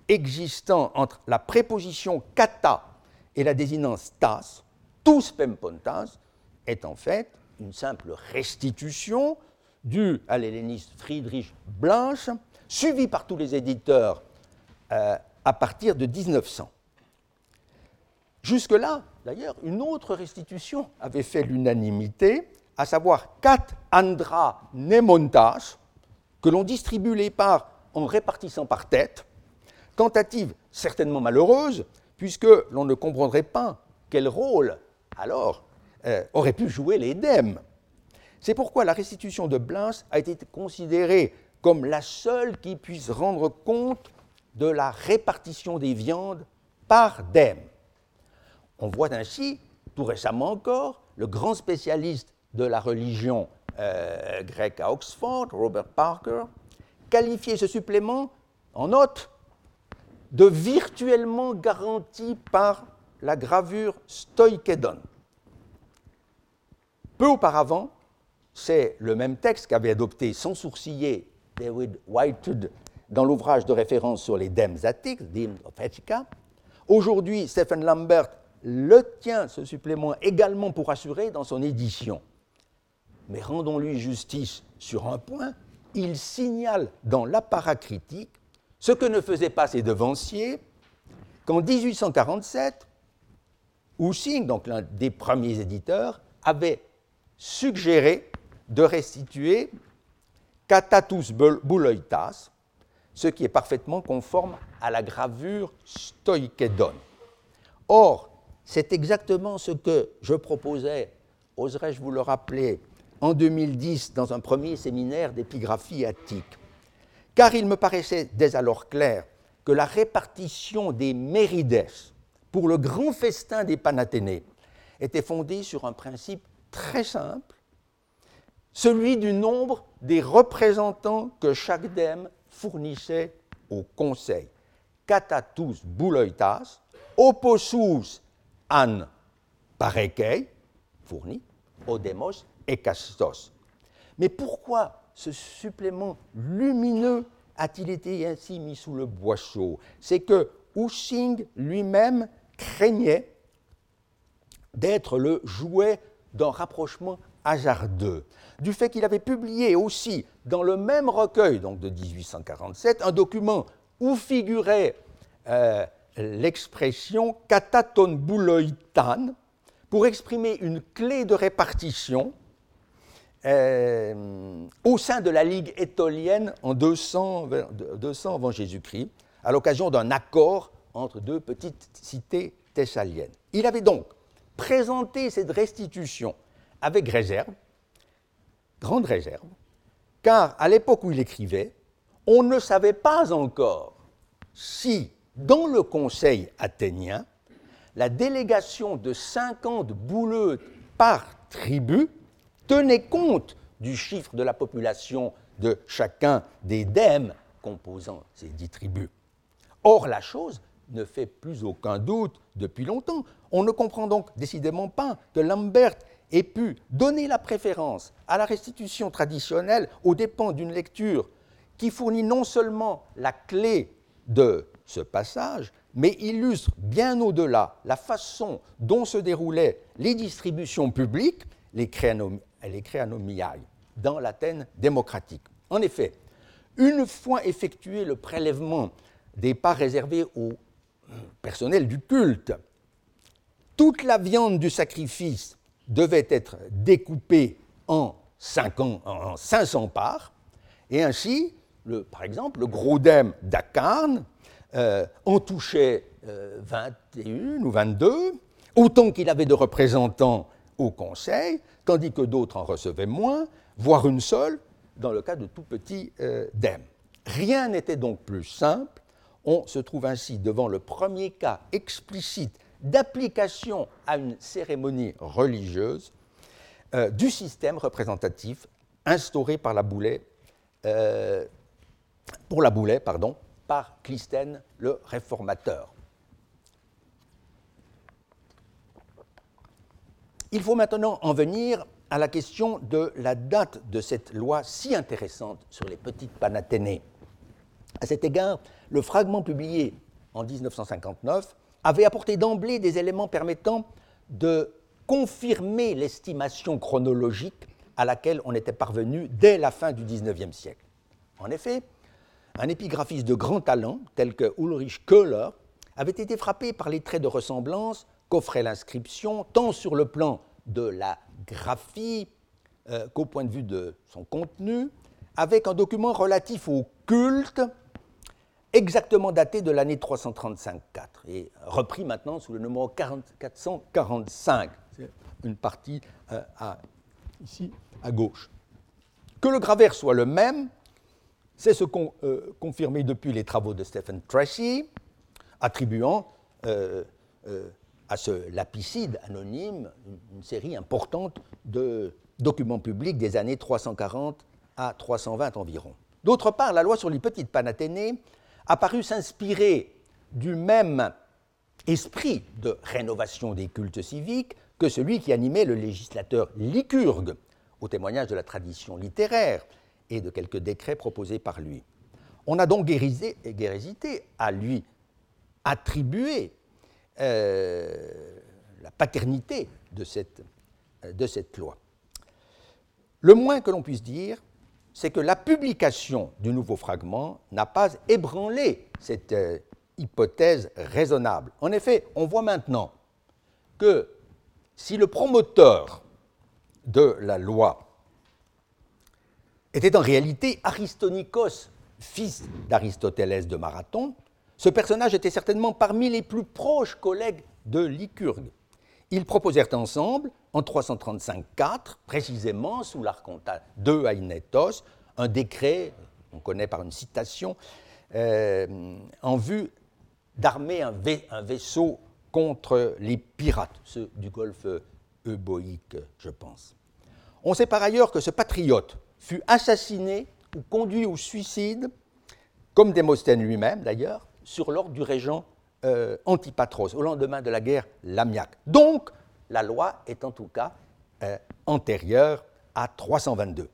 existant entre la préposition kata et la désinence tas, tous pempontas est en fait une simple restitution due à l'helléniste Friedrich Blanche suivi par tous les éditeurs euh, à partir de 1900. Jusque-là, d'ailleurs, une autre restitution avait fait l'unanimité, à savoir Kat Andra Nemontas, que l'on distribue les parts en répartissant par tête, tentative certainement malheureuse, puisque l'on ne comprendrait pas quel rôle, alors, euh, auraient pu jouer les. C'est pourquoi la restitution de Blins a été considérée comme la seule qui puisse rendre compte de la répartition des viandes par dème. On voit ainsi, tout récemment encore, le grand spécialiste de la religion euh, grecque à Oxford, Robert Parker, qualifier ce supplément en note de virtuellement garanti par la gravure Stoikedon. Peu auparavant, c'est le même texte qu'avait adopté sans sourciller David Whitehead dans l'ouvrage de référence sur les dèmes attiques, Dèmes of Etika. Aujourd'hui, Stephen Lambert le tient, ce supplément, également pour assurer dans son édition. Mais rendons-lui justice sur un point, il signale dans l'apparat critique ce que ne faisaient pas ses devanciers, qu'en 1847, Houssing, donc l'un des premiers éditeurs, avait suggéré de restituer Catatus bouloitas, ce qui est parfaitement conforme à la gravure stoïkédone. Or, c'est exactement ce que je proposais, oserais-je vous le rappeler, en 2010 dans un premier séminaire d'épigraphie attique. Car il me paraissait dès alors clair que la répartition des mérides pour le grand festin des Panathénées était fondée sur un principe très simple, celui du nombre des représentants que chaque dème fournissait au conseil. Catatus bouloitas, opposus an parekei, fourni, odemos et castos. Mais pourquoi ce supplément lumineux a-t-il été ainsi mis sous le boisseau C'est que Hussing lui-même craignait d'être le jouet d'un rapprochement hasardeux, du fait qu'il avait publié aussi dans le même recueil, donc de 1847, un document où figurait euh, l'expression kataton bouloitan pour exprimer une clé de répartition euh, au sein de la Ligue étolienne en 200, 200 avant Jésus-Christ, à l'occasion d'un accord entre deux petites cités thessaliennes. Il avait donc présenté cette restitution avec réserve, grande réserve, car à l'époque où il écrivait, on ne savait pas encore si, dans le Conseil athénien, la délégation de 50 bouleux par tribu tenait compte du chiffre de la population de chacun des dèmes composant ces dix tribus. Or, la chose ne fait plus aucun doute depuis longtemps. On ne comprend donc décidément pas que Lambert ait pu donner la préférence à la restitution traditionnelle aux dépens d'une lecture qui fournit non seulement la clé de ce passage, mais illustre bien au-delà la façon dont se déroulaient les distributions publiques, les, créanomiailles, dans l'Athènes démocratique. En effet, une fois effectué le prélèvement des parts réservées au personnel du culte, toute la viande du sacrifice devait être découpée en, 500 parts, et ainsi, par exemple, le gros dème d'Acarne euh, en touchait 21 euh, ou 22, autant qu'il avait de représentants au Conseil, tandis que d'autres en recevaient moins, voire une seule, dans le cas de tout petits euh, Rien n'était donc plus simple. On se trouve ainsi devant le premier cas explicite d'application à une cérémonie religieuse euh, du système représentatif instauré par la Boulet, euh, pour la Boulet pardon, par Clisthène le réformateur. Il faut maintenant en venir à la question de la date de cette loi si intéressante sur les petites panathénées. À cet égard, le fragment publié en 1959 avait apporté d'emblée des éléments permettant de confirmer l'estimation chronologique à laquelle on était parvenu dès la fin du XIXe siècle. En effet, un épigraphiste de grand talent, tel que Ulrich Köhler, avait été frappé par les traits de ressemblance qu'offrait l'inscription, tant sur le plan de la graphie euh, qu'au point de vue de son contenu, avec un document relatif au culte exactement daté de l'année 335-4 et repris maintenant sous le numéro 445. C'est une partie euh, à ici à gauche. Que le graveur soit le même, c'est ce qu'ont euh, confirmé depuis les travaux de Stephen Tracy, attribuant euh, euh, à ce lapicide anonyme une, série importante de documents publics des années 340 à 320 environ. D'autre part, la loi sur les petites panathénées a paru s'inspirer du même esprit de rénovation des cultes civiques que celui qui animait le législateur lycurgue, au témoignage de la tradition littéraire et de quelques décrets proposés par lui. On a donc guérésité à lui attribuer euh, la paternité cette, de cette loi. Le moins que l'on puisse dire, c'est que la publication du nouveau fragment n'a pas ébranlé cette euh, hypothèse raisonnable. En effet, on voit maintenant que si le promoteur de la loi était en réalité Aristonikos, fils d'Aristoteles de Marathon, ce personnage était certainement parmi les plus proches collègues de Lycurgue. Ils proposèrent ensemble, en 335-4, précisément sous l'archontat de Ainetos, un décret, on connaît par une citation, euh, en vue d'armer un, vaisseau contre les pirates, ceux du golfe euboïque, je pense. On sait par ailleurs que ce patriote fut assassiné ou conduit au suicide, comme Démosthène lui-même d'ailleurs, sur l'ordre du régent euh, Antipatros, au lendemain de la guerre Lamiaque. Donc, la loi est en tout cas euh, antérieure à 322.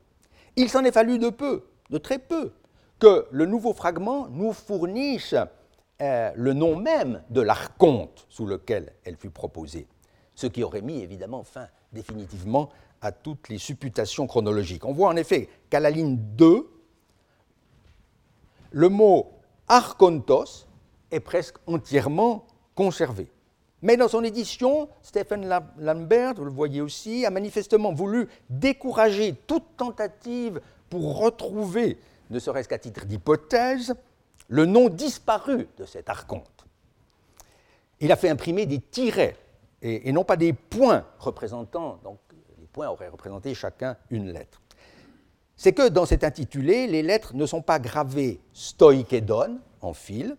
Il s'en est fallu de peu, de très peu, que le nouveau fragment nous fournisse euh, le nom même de l'archonte sous lequel elle fut proposée, ce qui aurait mis évidemment fin définitivement à toutes les supputations chronologiques. On voit en effet qu'à la ligne 2, le mot archontos est presque entièrement conservé. Mais dans son édition, Stephen Lambert, vous le voyez aussi, a manifestement voulu décourager toute tentative pour retrouver, ne serait-ce qu'à titre d'hypothèse, le nom disparu de cet archonte. Il a fait imprimer des tirets et, non pas des points représentant, donc les points auraient représenté chacun une lettre. C'est que dans cet intitulé, les lettres ne sont pas gravées stoikédon en fil,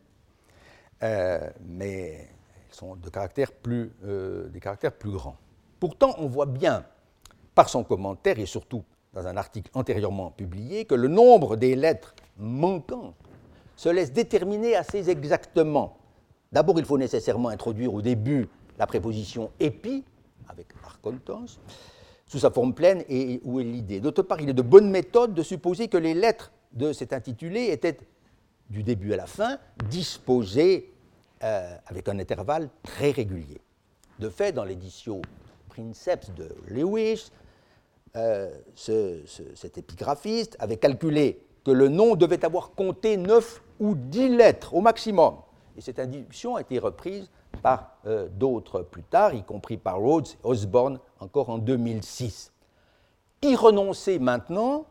euh, mais elles sont de caractères plus, euh, des caractères plus grands. Pourtant, on voit bien par son commentaire et surtout dans un article antérieurement publié que le nombre des lettres manquantes se laisse déterminer assez exactement. D'abord, il faut nécessairement introduire au début la préposition épi, avec archontos, sous sa forme pleine et où est l'idée. D'autre part, il est de bonne méthode de supposer que les lettres de cet intitulé étaient, du début à la fin, disposées euh, avec un intervalle très régulier. De fait, dans l'édition Princeps de Lewis, euh, cet épigraphiste avait calculé que le nom devait avoir compté neuf ou dix lettres au maximum. Et cette induction a été reprise par euh, d'autres plus tard, y compris par Rhodes et Osborne encore en 2006. Y renoncer maintenant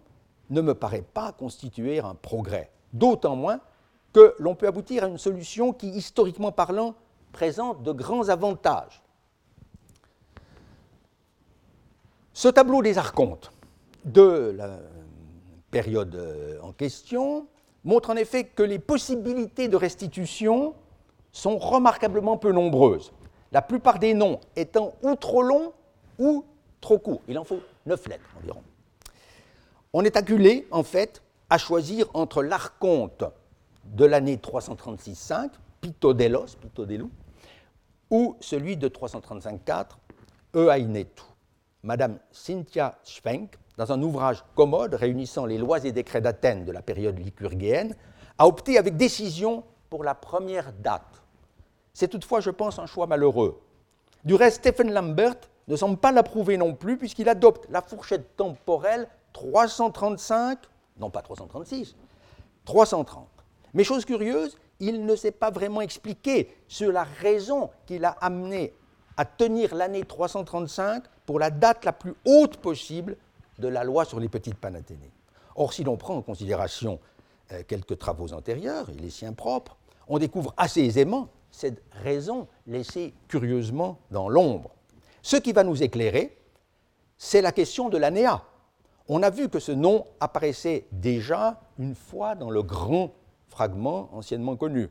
ne me paraît pas constituer un progrès, d'autant moins que l'on peut aboutir à une solution qui, historiquement parlant, présente de grands avantages. Ce tableau des archontes de la période euh, en question montre en effet que les possibilités de restitution sont remarquablement peu nombreuses, la plupart des noms étant ou trop longs ou trop courts. Il en faut neuf lettres environ. On est acculé, en fait, à choisir entre l'archonte de l'année 336-5, Pitodelos, Pitodelou, ou celui de 335-4, Eainetu. Madame Cynthia Schwenk dans un ouvrage commode réunissant les lois et décrets d'Athènes de la période lycurgienne, a opté avec décision pour la première date. C'est toutefois, je pense, un choix malheureux. Du reste, Stephen Lambert ne semble pas l'approuver non plus, puisqu'il adopte la fourchette temporelle 335, non pas 336, 330. Mais chose curieuse, il ne s'est pas vraiment expliqué sur la raison qui l'a amené à tenir l'année 335 pour la date la plus haute possible de la loi sur les petites panathénées. Or, si l'on prend en considération euh, quelques travaux antérieurs et les siens propres, on découvre assez aisément cette raison laissée curieusement dans l'ombre. Ce qui va nous éclairer, c'est la question de l'anéa. On a vu que ce nom apparaissait déjà une fois dans le grand fragment anciennement connu,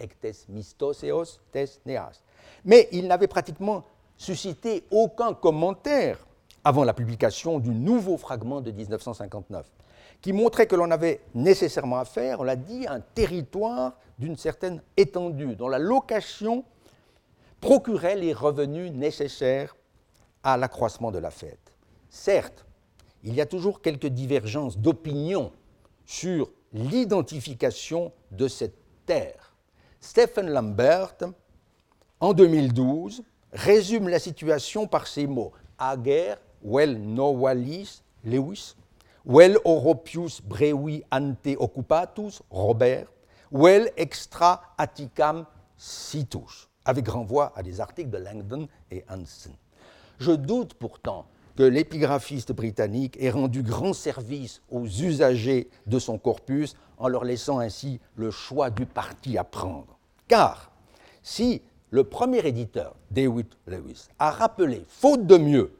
ectes mistoseos tes neas. Mais il n'avait pratiquement suscité aucun commentaire avant la publication du nouveau fragment de 1959, qui montrait que l'on avait nécessairement affaire, on l'a dit, à un territoire d'une certaine étendue, dont la location procurait les revenus nécessaires à l'accroissement de la fête. Certes, il y a toujours quelques divergences d'opinion sur l'identification de cette terre. Stephen Lambert, en 2012, résume la situation par ces mots Ager, vel novalis Lewis, vel Europius brevi ante occupatus Robert, vel extra Atticam situs, avec renvoi à des articles de Langdon et Hansen. Je doute pourtant que l'épigraphiste britannique ait rendu grand service aux usagers de son corpus en leur laissant ainsi le choix du parti à prendre. Car si le premier éditeur, David Lewis, a rappelé, faute de mieux,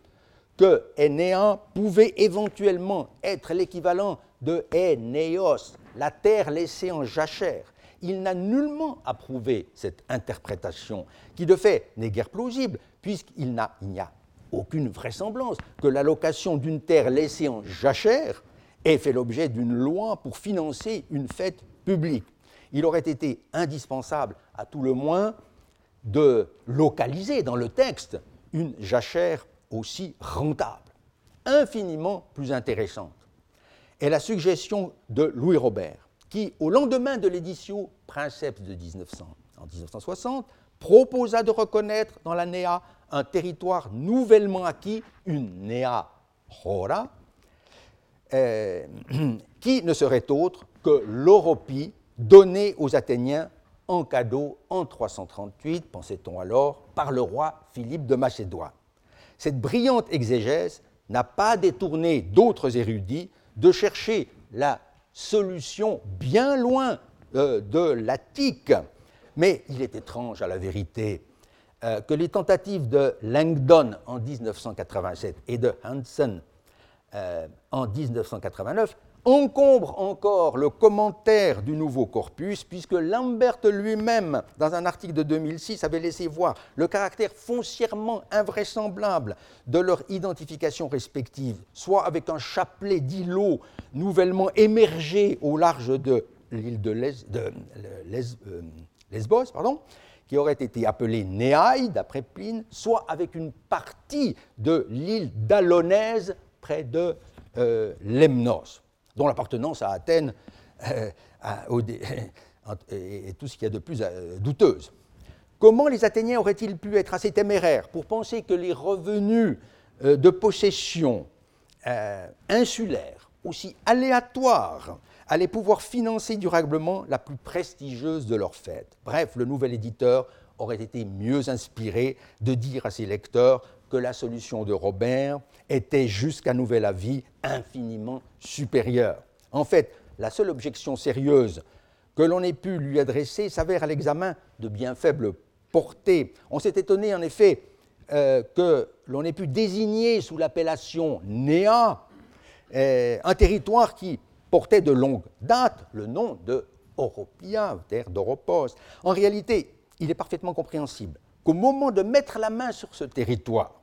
que Enéa pouvait éventuellement être l'équivalent de Enéos, la terre laissée en jachère, il n'a nullement approuvé cette interprétation, qui de fait n'est guère plausible, puisqu'il n'y a aucune vraisemblance que l'allocation d'une terre laissée en jachère ait fait l'objet d'une loi pour financer une fête publique. Il aurait été indispensable, à tout le moins, de localiser dans le texte une jachère aussi rentable, infiniment plus intéressante, est la suggestion de Louis Robert, qui, au lendemain de l'édition Princeps de 1900, en 1960, proposa de reconnaître dans la NEA un territoire nouvellement acquis, une NEA Hora, euh, qui ne serait autre que l'Europie donnée aux Athéniens en cadeau en 338, pensait-on alors, par le roi Philippe de Macédoine. Cette brillante exégèse n'a pas détourné d'autres érudits de chercher la solution bien loin euh, de l'Attique. Mais il est étrange à la vérité euh, que les tentatives de Langdon en 1987 et de Hansen euh, en 1989 encombre encore le commentaire du nouveau corpus, puisque Lambert lui-même, dans un article de 2006, avait laissé voir le caractère foncièrement invraisemblable de leur identification respective, soit avec un chapelet d'îlots nouvellement émergés au large de l'île de, euh, Lesbos, pardon, qui aurait été appelé Néaï, d'après Pline, soit avec une partie de l'île d'Alonaise près de euh, Lemnos dont l'appartenance à Athènes euh, est tout ce qu'il y a de plus euh, douteuse. Comment les Athéniens auraient-ils pu être assez téméraires pour penser que les revenus euh, de possession insulaires, aussi aléatoires, allaient pouvoir financer durablement la plus prestigieuse de leurs fêtes Bref, le nouvel éditeur aurait été mieux inspiré de dire à ses lecteurs que la solution de Robert était jusqu'à nouvel avis infiniment supérieure. En fait, la seule objection sérieuse que l'on ait pu lui adresser s'avère à l'examen de bien faible portée. On s'est étonné en effet euh, que l'on ait pu désigner sous l'appellation Néa euh, un territoire qui portait de longue date le nom de Oropia, terre d'Oropos. En réalité, il est parfaitement compréhensible qu'au moment de mettre la main sur ce territoire,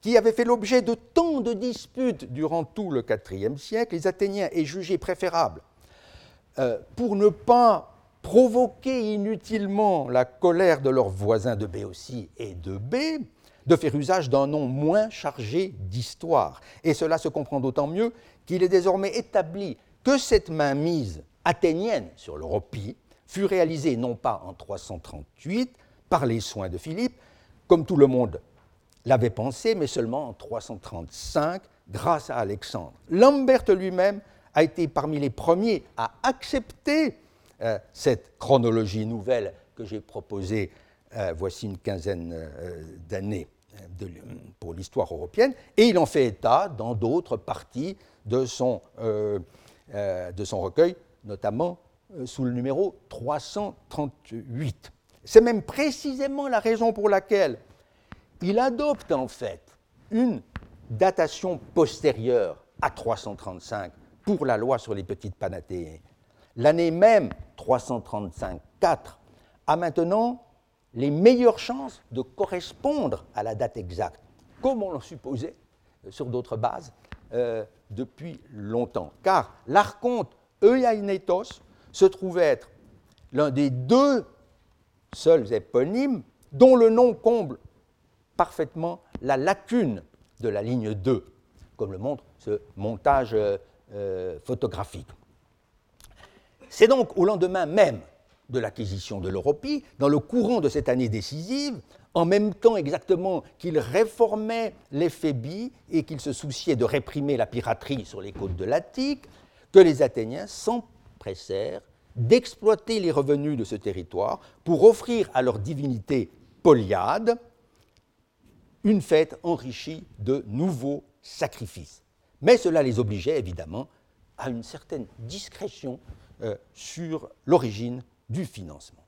qui avait fait l'objet de tant de disputes durant tout le IVe siècle, les Athéniens aient jugé préférable, euh, pour ne pas provoquer inutilement la colère de leurs voisins de Béotie et de B, de faire usage d'un nom moins chargé d'histoire. Et cela se comprend d'autant mieux qu'il est désormais établi que cette mainmise athénienne sur l'Europie fut réalisée non pas en 338 par les soins de Philippe, comme tout le monde l'avait pensé, mais seulement en 335, grâce à Alexandre. Lambert lui-même a été parmi les premiers à accepter euh, cette chronologie nouvelle que j'ai proposée euh, voici une quinzaine euh, d'années pour l'histoire européenne, et il en fait état dans d'autres parties de son, de son recueil, notamment sous le numéro 338. C'est même précisément la raison pour laquelle il adopte en fait une datation postérieure à 335 pour la loi sur les petites panathéées. L'année même, 335-4, a maintenant les meilleures chances de correspondre à la date exacte, comme on l'a supposé euh, sur d'autres bases euh, depuis longtemps. Car l'archonte Euainetos se trouvait être l'un des deux seuls éponymes dont le nom comble parfaitement la lacune de la ligne 2, comme le montre ce montage euh, photographique. C'est donc au lendemain même de l'acquisition de l'Europie, dans le courant de cette année décisive, en même temps exactement qu'il réformait l'éphébi et qu'il se souciait de réprimer la piraterie sur les côtes de l'Attique, que les Athéniens s'empressèrent d'exploiter les revenus de ce territoire pour offrir à leur divinité Polyade une fête enrichie de nouveaux sacrifices. Mais cela les obligeait évidemment à une certaine discrétion euh, sur l'origine du financement.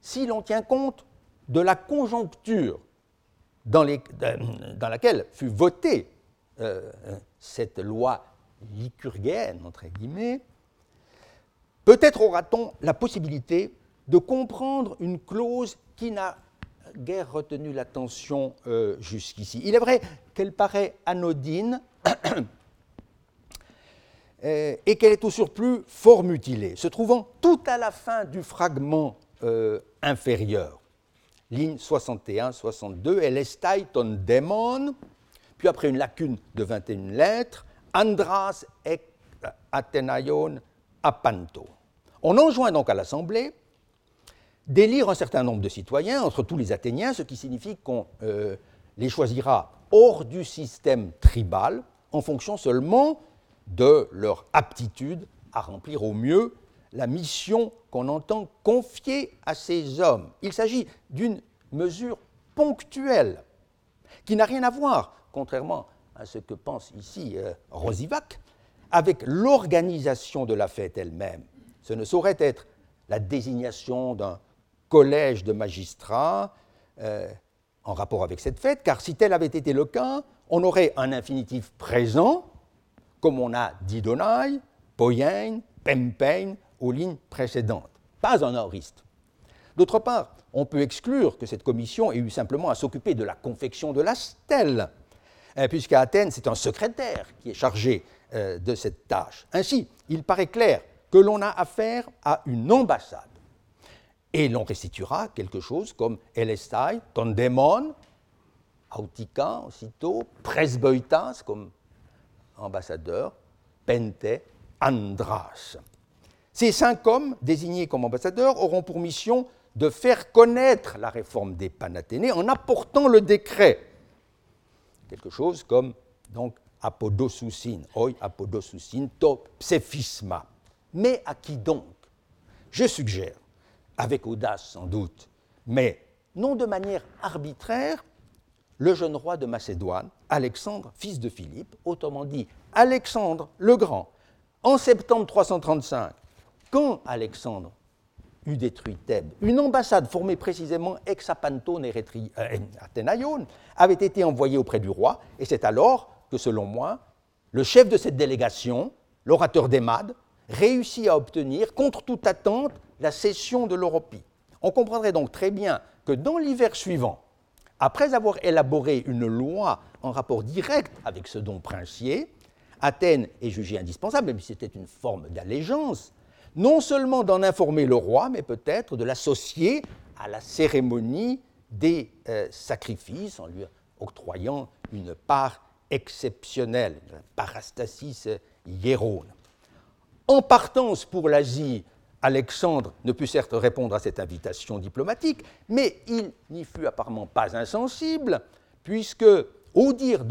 Si l'on tient compte de la conjoncture dans, laquelle fut votée euh, cette loi lycurgienne, entre guillemets, peut-être aura-t-on la possibilité de comprendre une clause qui n'a guère retenu l'attention euh, jusqu'ici. Il est vrai qu'elle paraît anodine euh, et qu'elle est au surplus fort mutilée, se trouvant tout à la fin du fragment euh, inférieur, ligne 61-62, elle estai ton démon, puis après une lacune de 21 lettres, Andras et Athenaion apanto. On enjoint donc à l'Assemblée d'élire un certain nombre de citoyens entre tous les Athéniens, ce qui signifie qu'on euh, les choisira hors du système tribal en fonction seulement de leur aptitude à remplir au mieux la mission qu'on entend confier à ces hommes. Il s'agit d'une mesure ponctuelle qui n'a rien à voir, contrairement à ce que pense ici euh, Rosivac, avec l'organisation de la fête elle-même. Ce ne saurait être la désignation d'un collège de magistrats euh, en rapport avec cette fête, car si tel avait été le cas, on aurait un infinitif présent, comme on a Didonai, Poyen, Pempein aux lignes précédentes, pas un aoriste. D'autre part, on peut exclure que cette commission ait eu simplement à s'occuper de la confection de la stèle, hein, puisqu'à Athènes, c'est un secrétaire qui est chargé euh, de cette tâche. Ainsi, il paraît clair que l'on a affaire à une ambassade et l'on restituera quelque chose comme Elestai, Tondemon, Autica aussitôt, Presboitas comme ambassadeur, Pente, Andras. Ces cinq hommes désignés comme ambassadeurs auront pour mission de faire connaître la réforme des Panathénées en apportant le décret. Quelque chose comme donc apodosousin, oi apodosousin to psephisma. Mais à qui donc? Je suggère avec audace sans doute, mais non de manière arbitraire, le jeune roi de Macédoine, Alexandre, fils de Philippe, autrement dit Alexandre le Grand, en septembre 335, quand Alexandre eut détruit Thèbes, une ambassade formée précisément ex Apantone euh, Athénaïon avait été envoyée auprès du roi, et c'est alors que, selon moi, le chef de cette délégation, l'orateur d'Emad, réussit à obtenir, contre toute attente, la cession de l'Europie. On comprendrait donc très bien que dans l'hiver suivant, après avoir élaboré une loi en rapport direct avec ce don princier, Athènes est jugée indispensable, même si c'était une forme d'allégeance, non seulement d'en informer le roi, mais peut-être de l'associer à la cérémonie des euh, sacrifices en lui octroyant une part exceptionnelle, parastasis hierone. En partance pour l'Asie, Alexandre ne put certes répondre à cette invitation diplomatique, mais il n'y fut apparemment pas insensible, puisque, au dire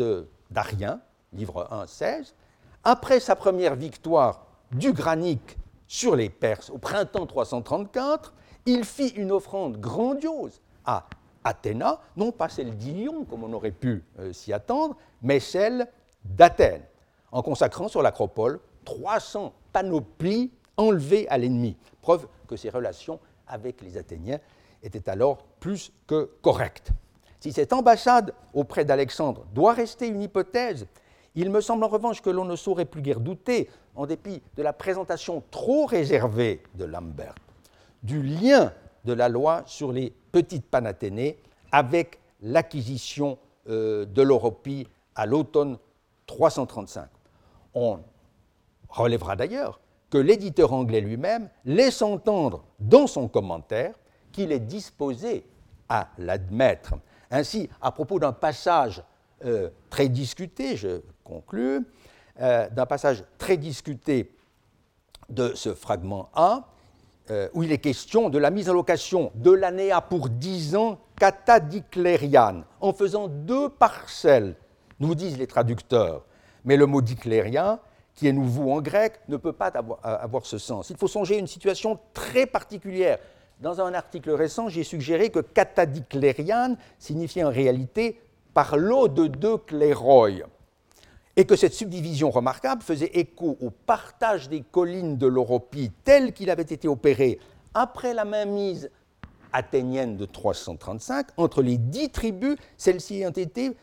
d'Arien, livre 1, 16, après sa première victoire du granique sur les Perses au printemps 334, il fit une offrande grandiose à Athéna, non pas celle d'Ilion, comme on aurait pu euh, s'y attendre, mais celle d'Athènes, en consacrant sur l'acropole 300 panoplie enlevée à l'ennemi. Preuve que ses relations avec les Athéniens étaient alors plus que correctes. Si cette ambassade auprès d'Alexandre doit rester une hypothèse, il me semble en revanche que l'on ne saurait plus guère douter, en dépit de la présentation trop réservée de Lambert, du lien de la loi sur les petites panathénées avec l'acquisition euh, de l'Europie à l'automne 335. On relèvera d'ailleurs que l'éditeur anglais lui-même laisse entendre dans son commentaire qu'il est disposé à l'admettre. Ainsi, à propos d'un passage euh, très discuté, je conclus, euh, d'un passage très discuté de ce fragment A, euh, où il est question de la mise en location de l'ANEA pour 10 ans catadiclériane, en faisant deux parcelles, nous disent les traducteurs. Mais le mot diclérien, qui est nouveau en grec, ne peut pas avoir, avoir ce sens. Il faut songer à une situation très particulière. Dans un article récent, j'ai suggéré que catadiclériane signifiait en réalité par l'eau de deux cléroïs et que cette subdivision remarquable faisait écho au partage des collines de l'Europie tel qu'il avait été opéré après la mainmise athénienne de 335 entre les dix tribus, celles-ci ont été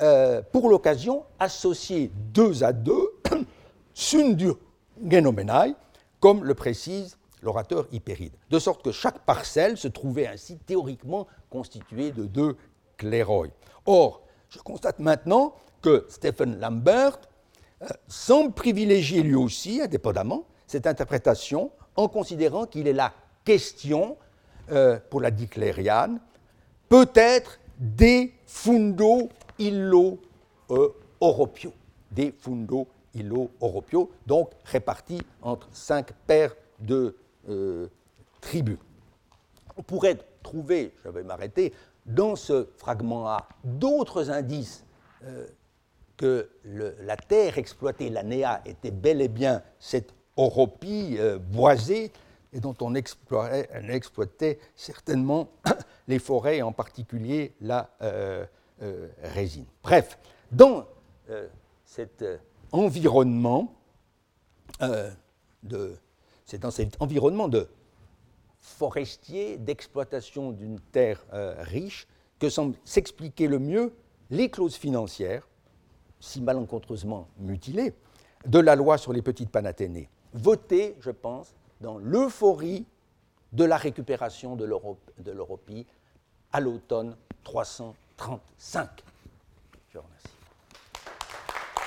euh, pour l'occasion associées deux à deux, sundur genomenai, comme le précise l'orateur Hypéride, de sorte que chaque parcelle se trouvait ainsi théoriquement constituée de deux cléroïs. Or, je constate maintenant que Stephen Lambert euh, semble privilégier lui aussi, indépendamment, cette interprétation en considérant qu'il est la question, euh, pour la diclériane, peut-être des fundo illo euh, oropio, des fundo illo oropio, donc répartis entre cinq paires de tribus. On pourrait trouver, je vais m'arrêter, dans ce fragment A d'autres indices que la terre exploitée, la Néa, était bel et bien cette oropie euh, boisée et dont on exploitait certainement les forêts, en particulier la euh, euh, résine. Bref, dans cet environnement de, c'est dans cet environnement de forestier, d'exploitation d'une terre riche, que semble s'expliquer le mieux les clauses financières si malencontreusement mutilé, de la loi sur les petites panathénées, votée, je pense, dans l'euphorie de la récupération de l'Europie à l'automne 335. Je vous remercie.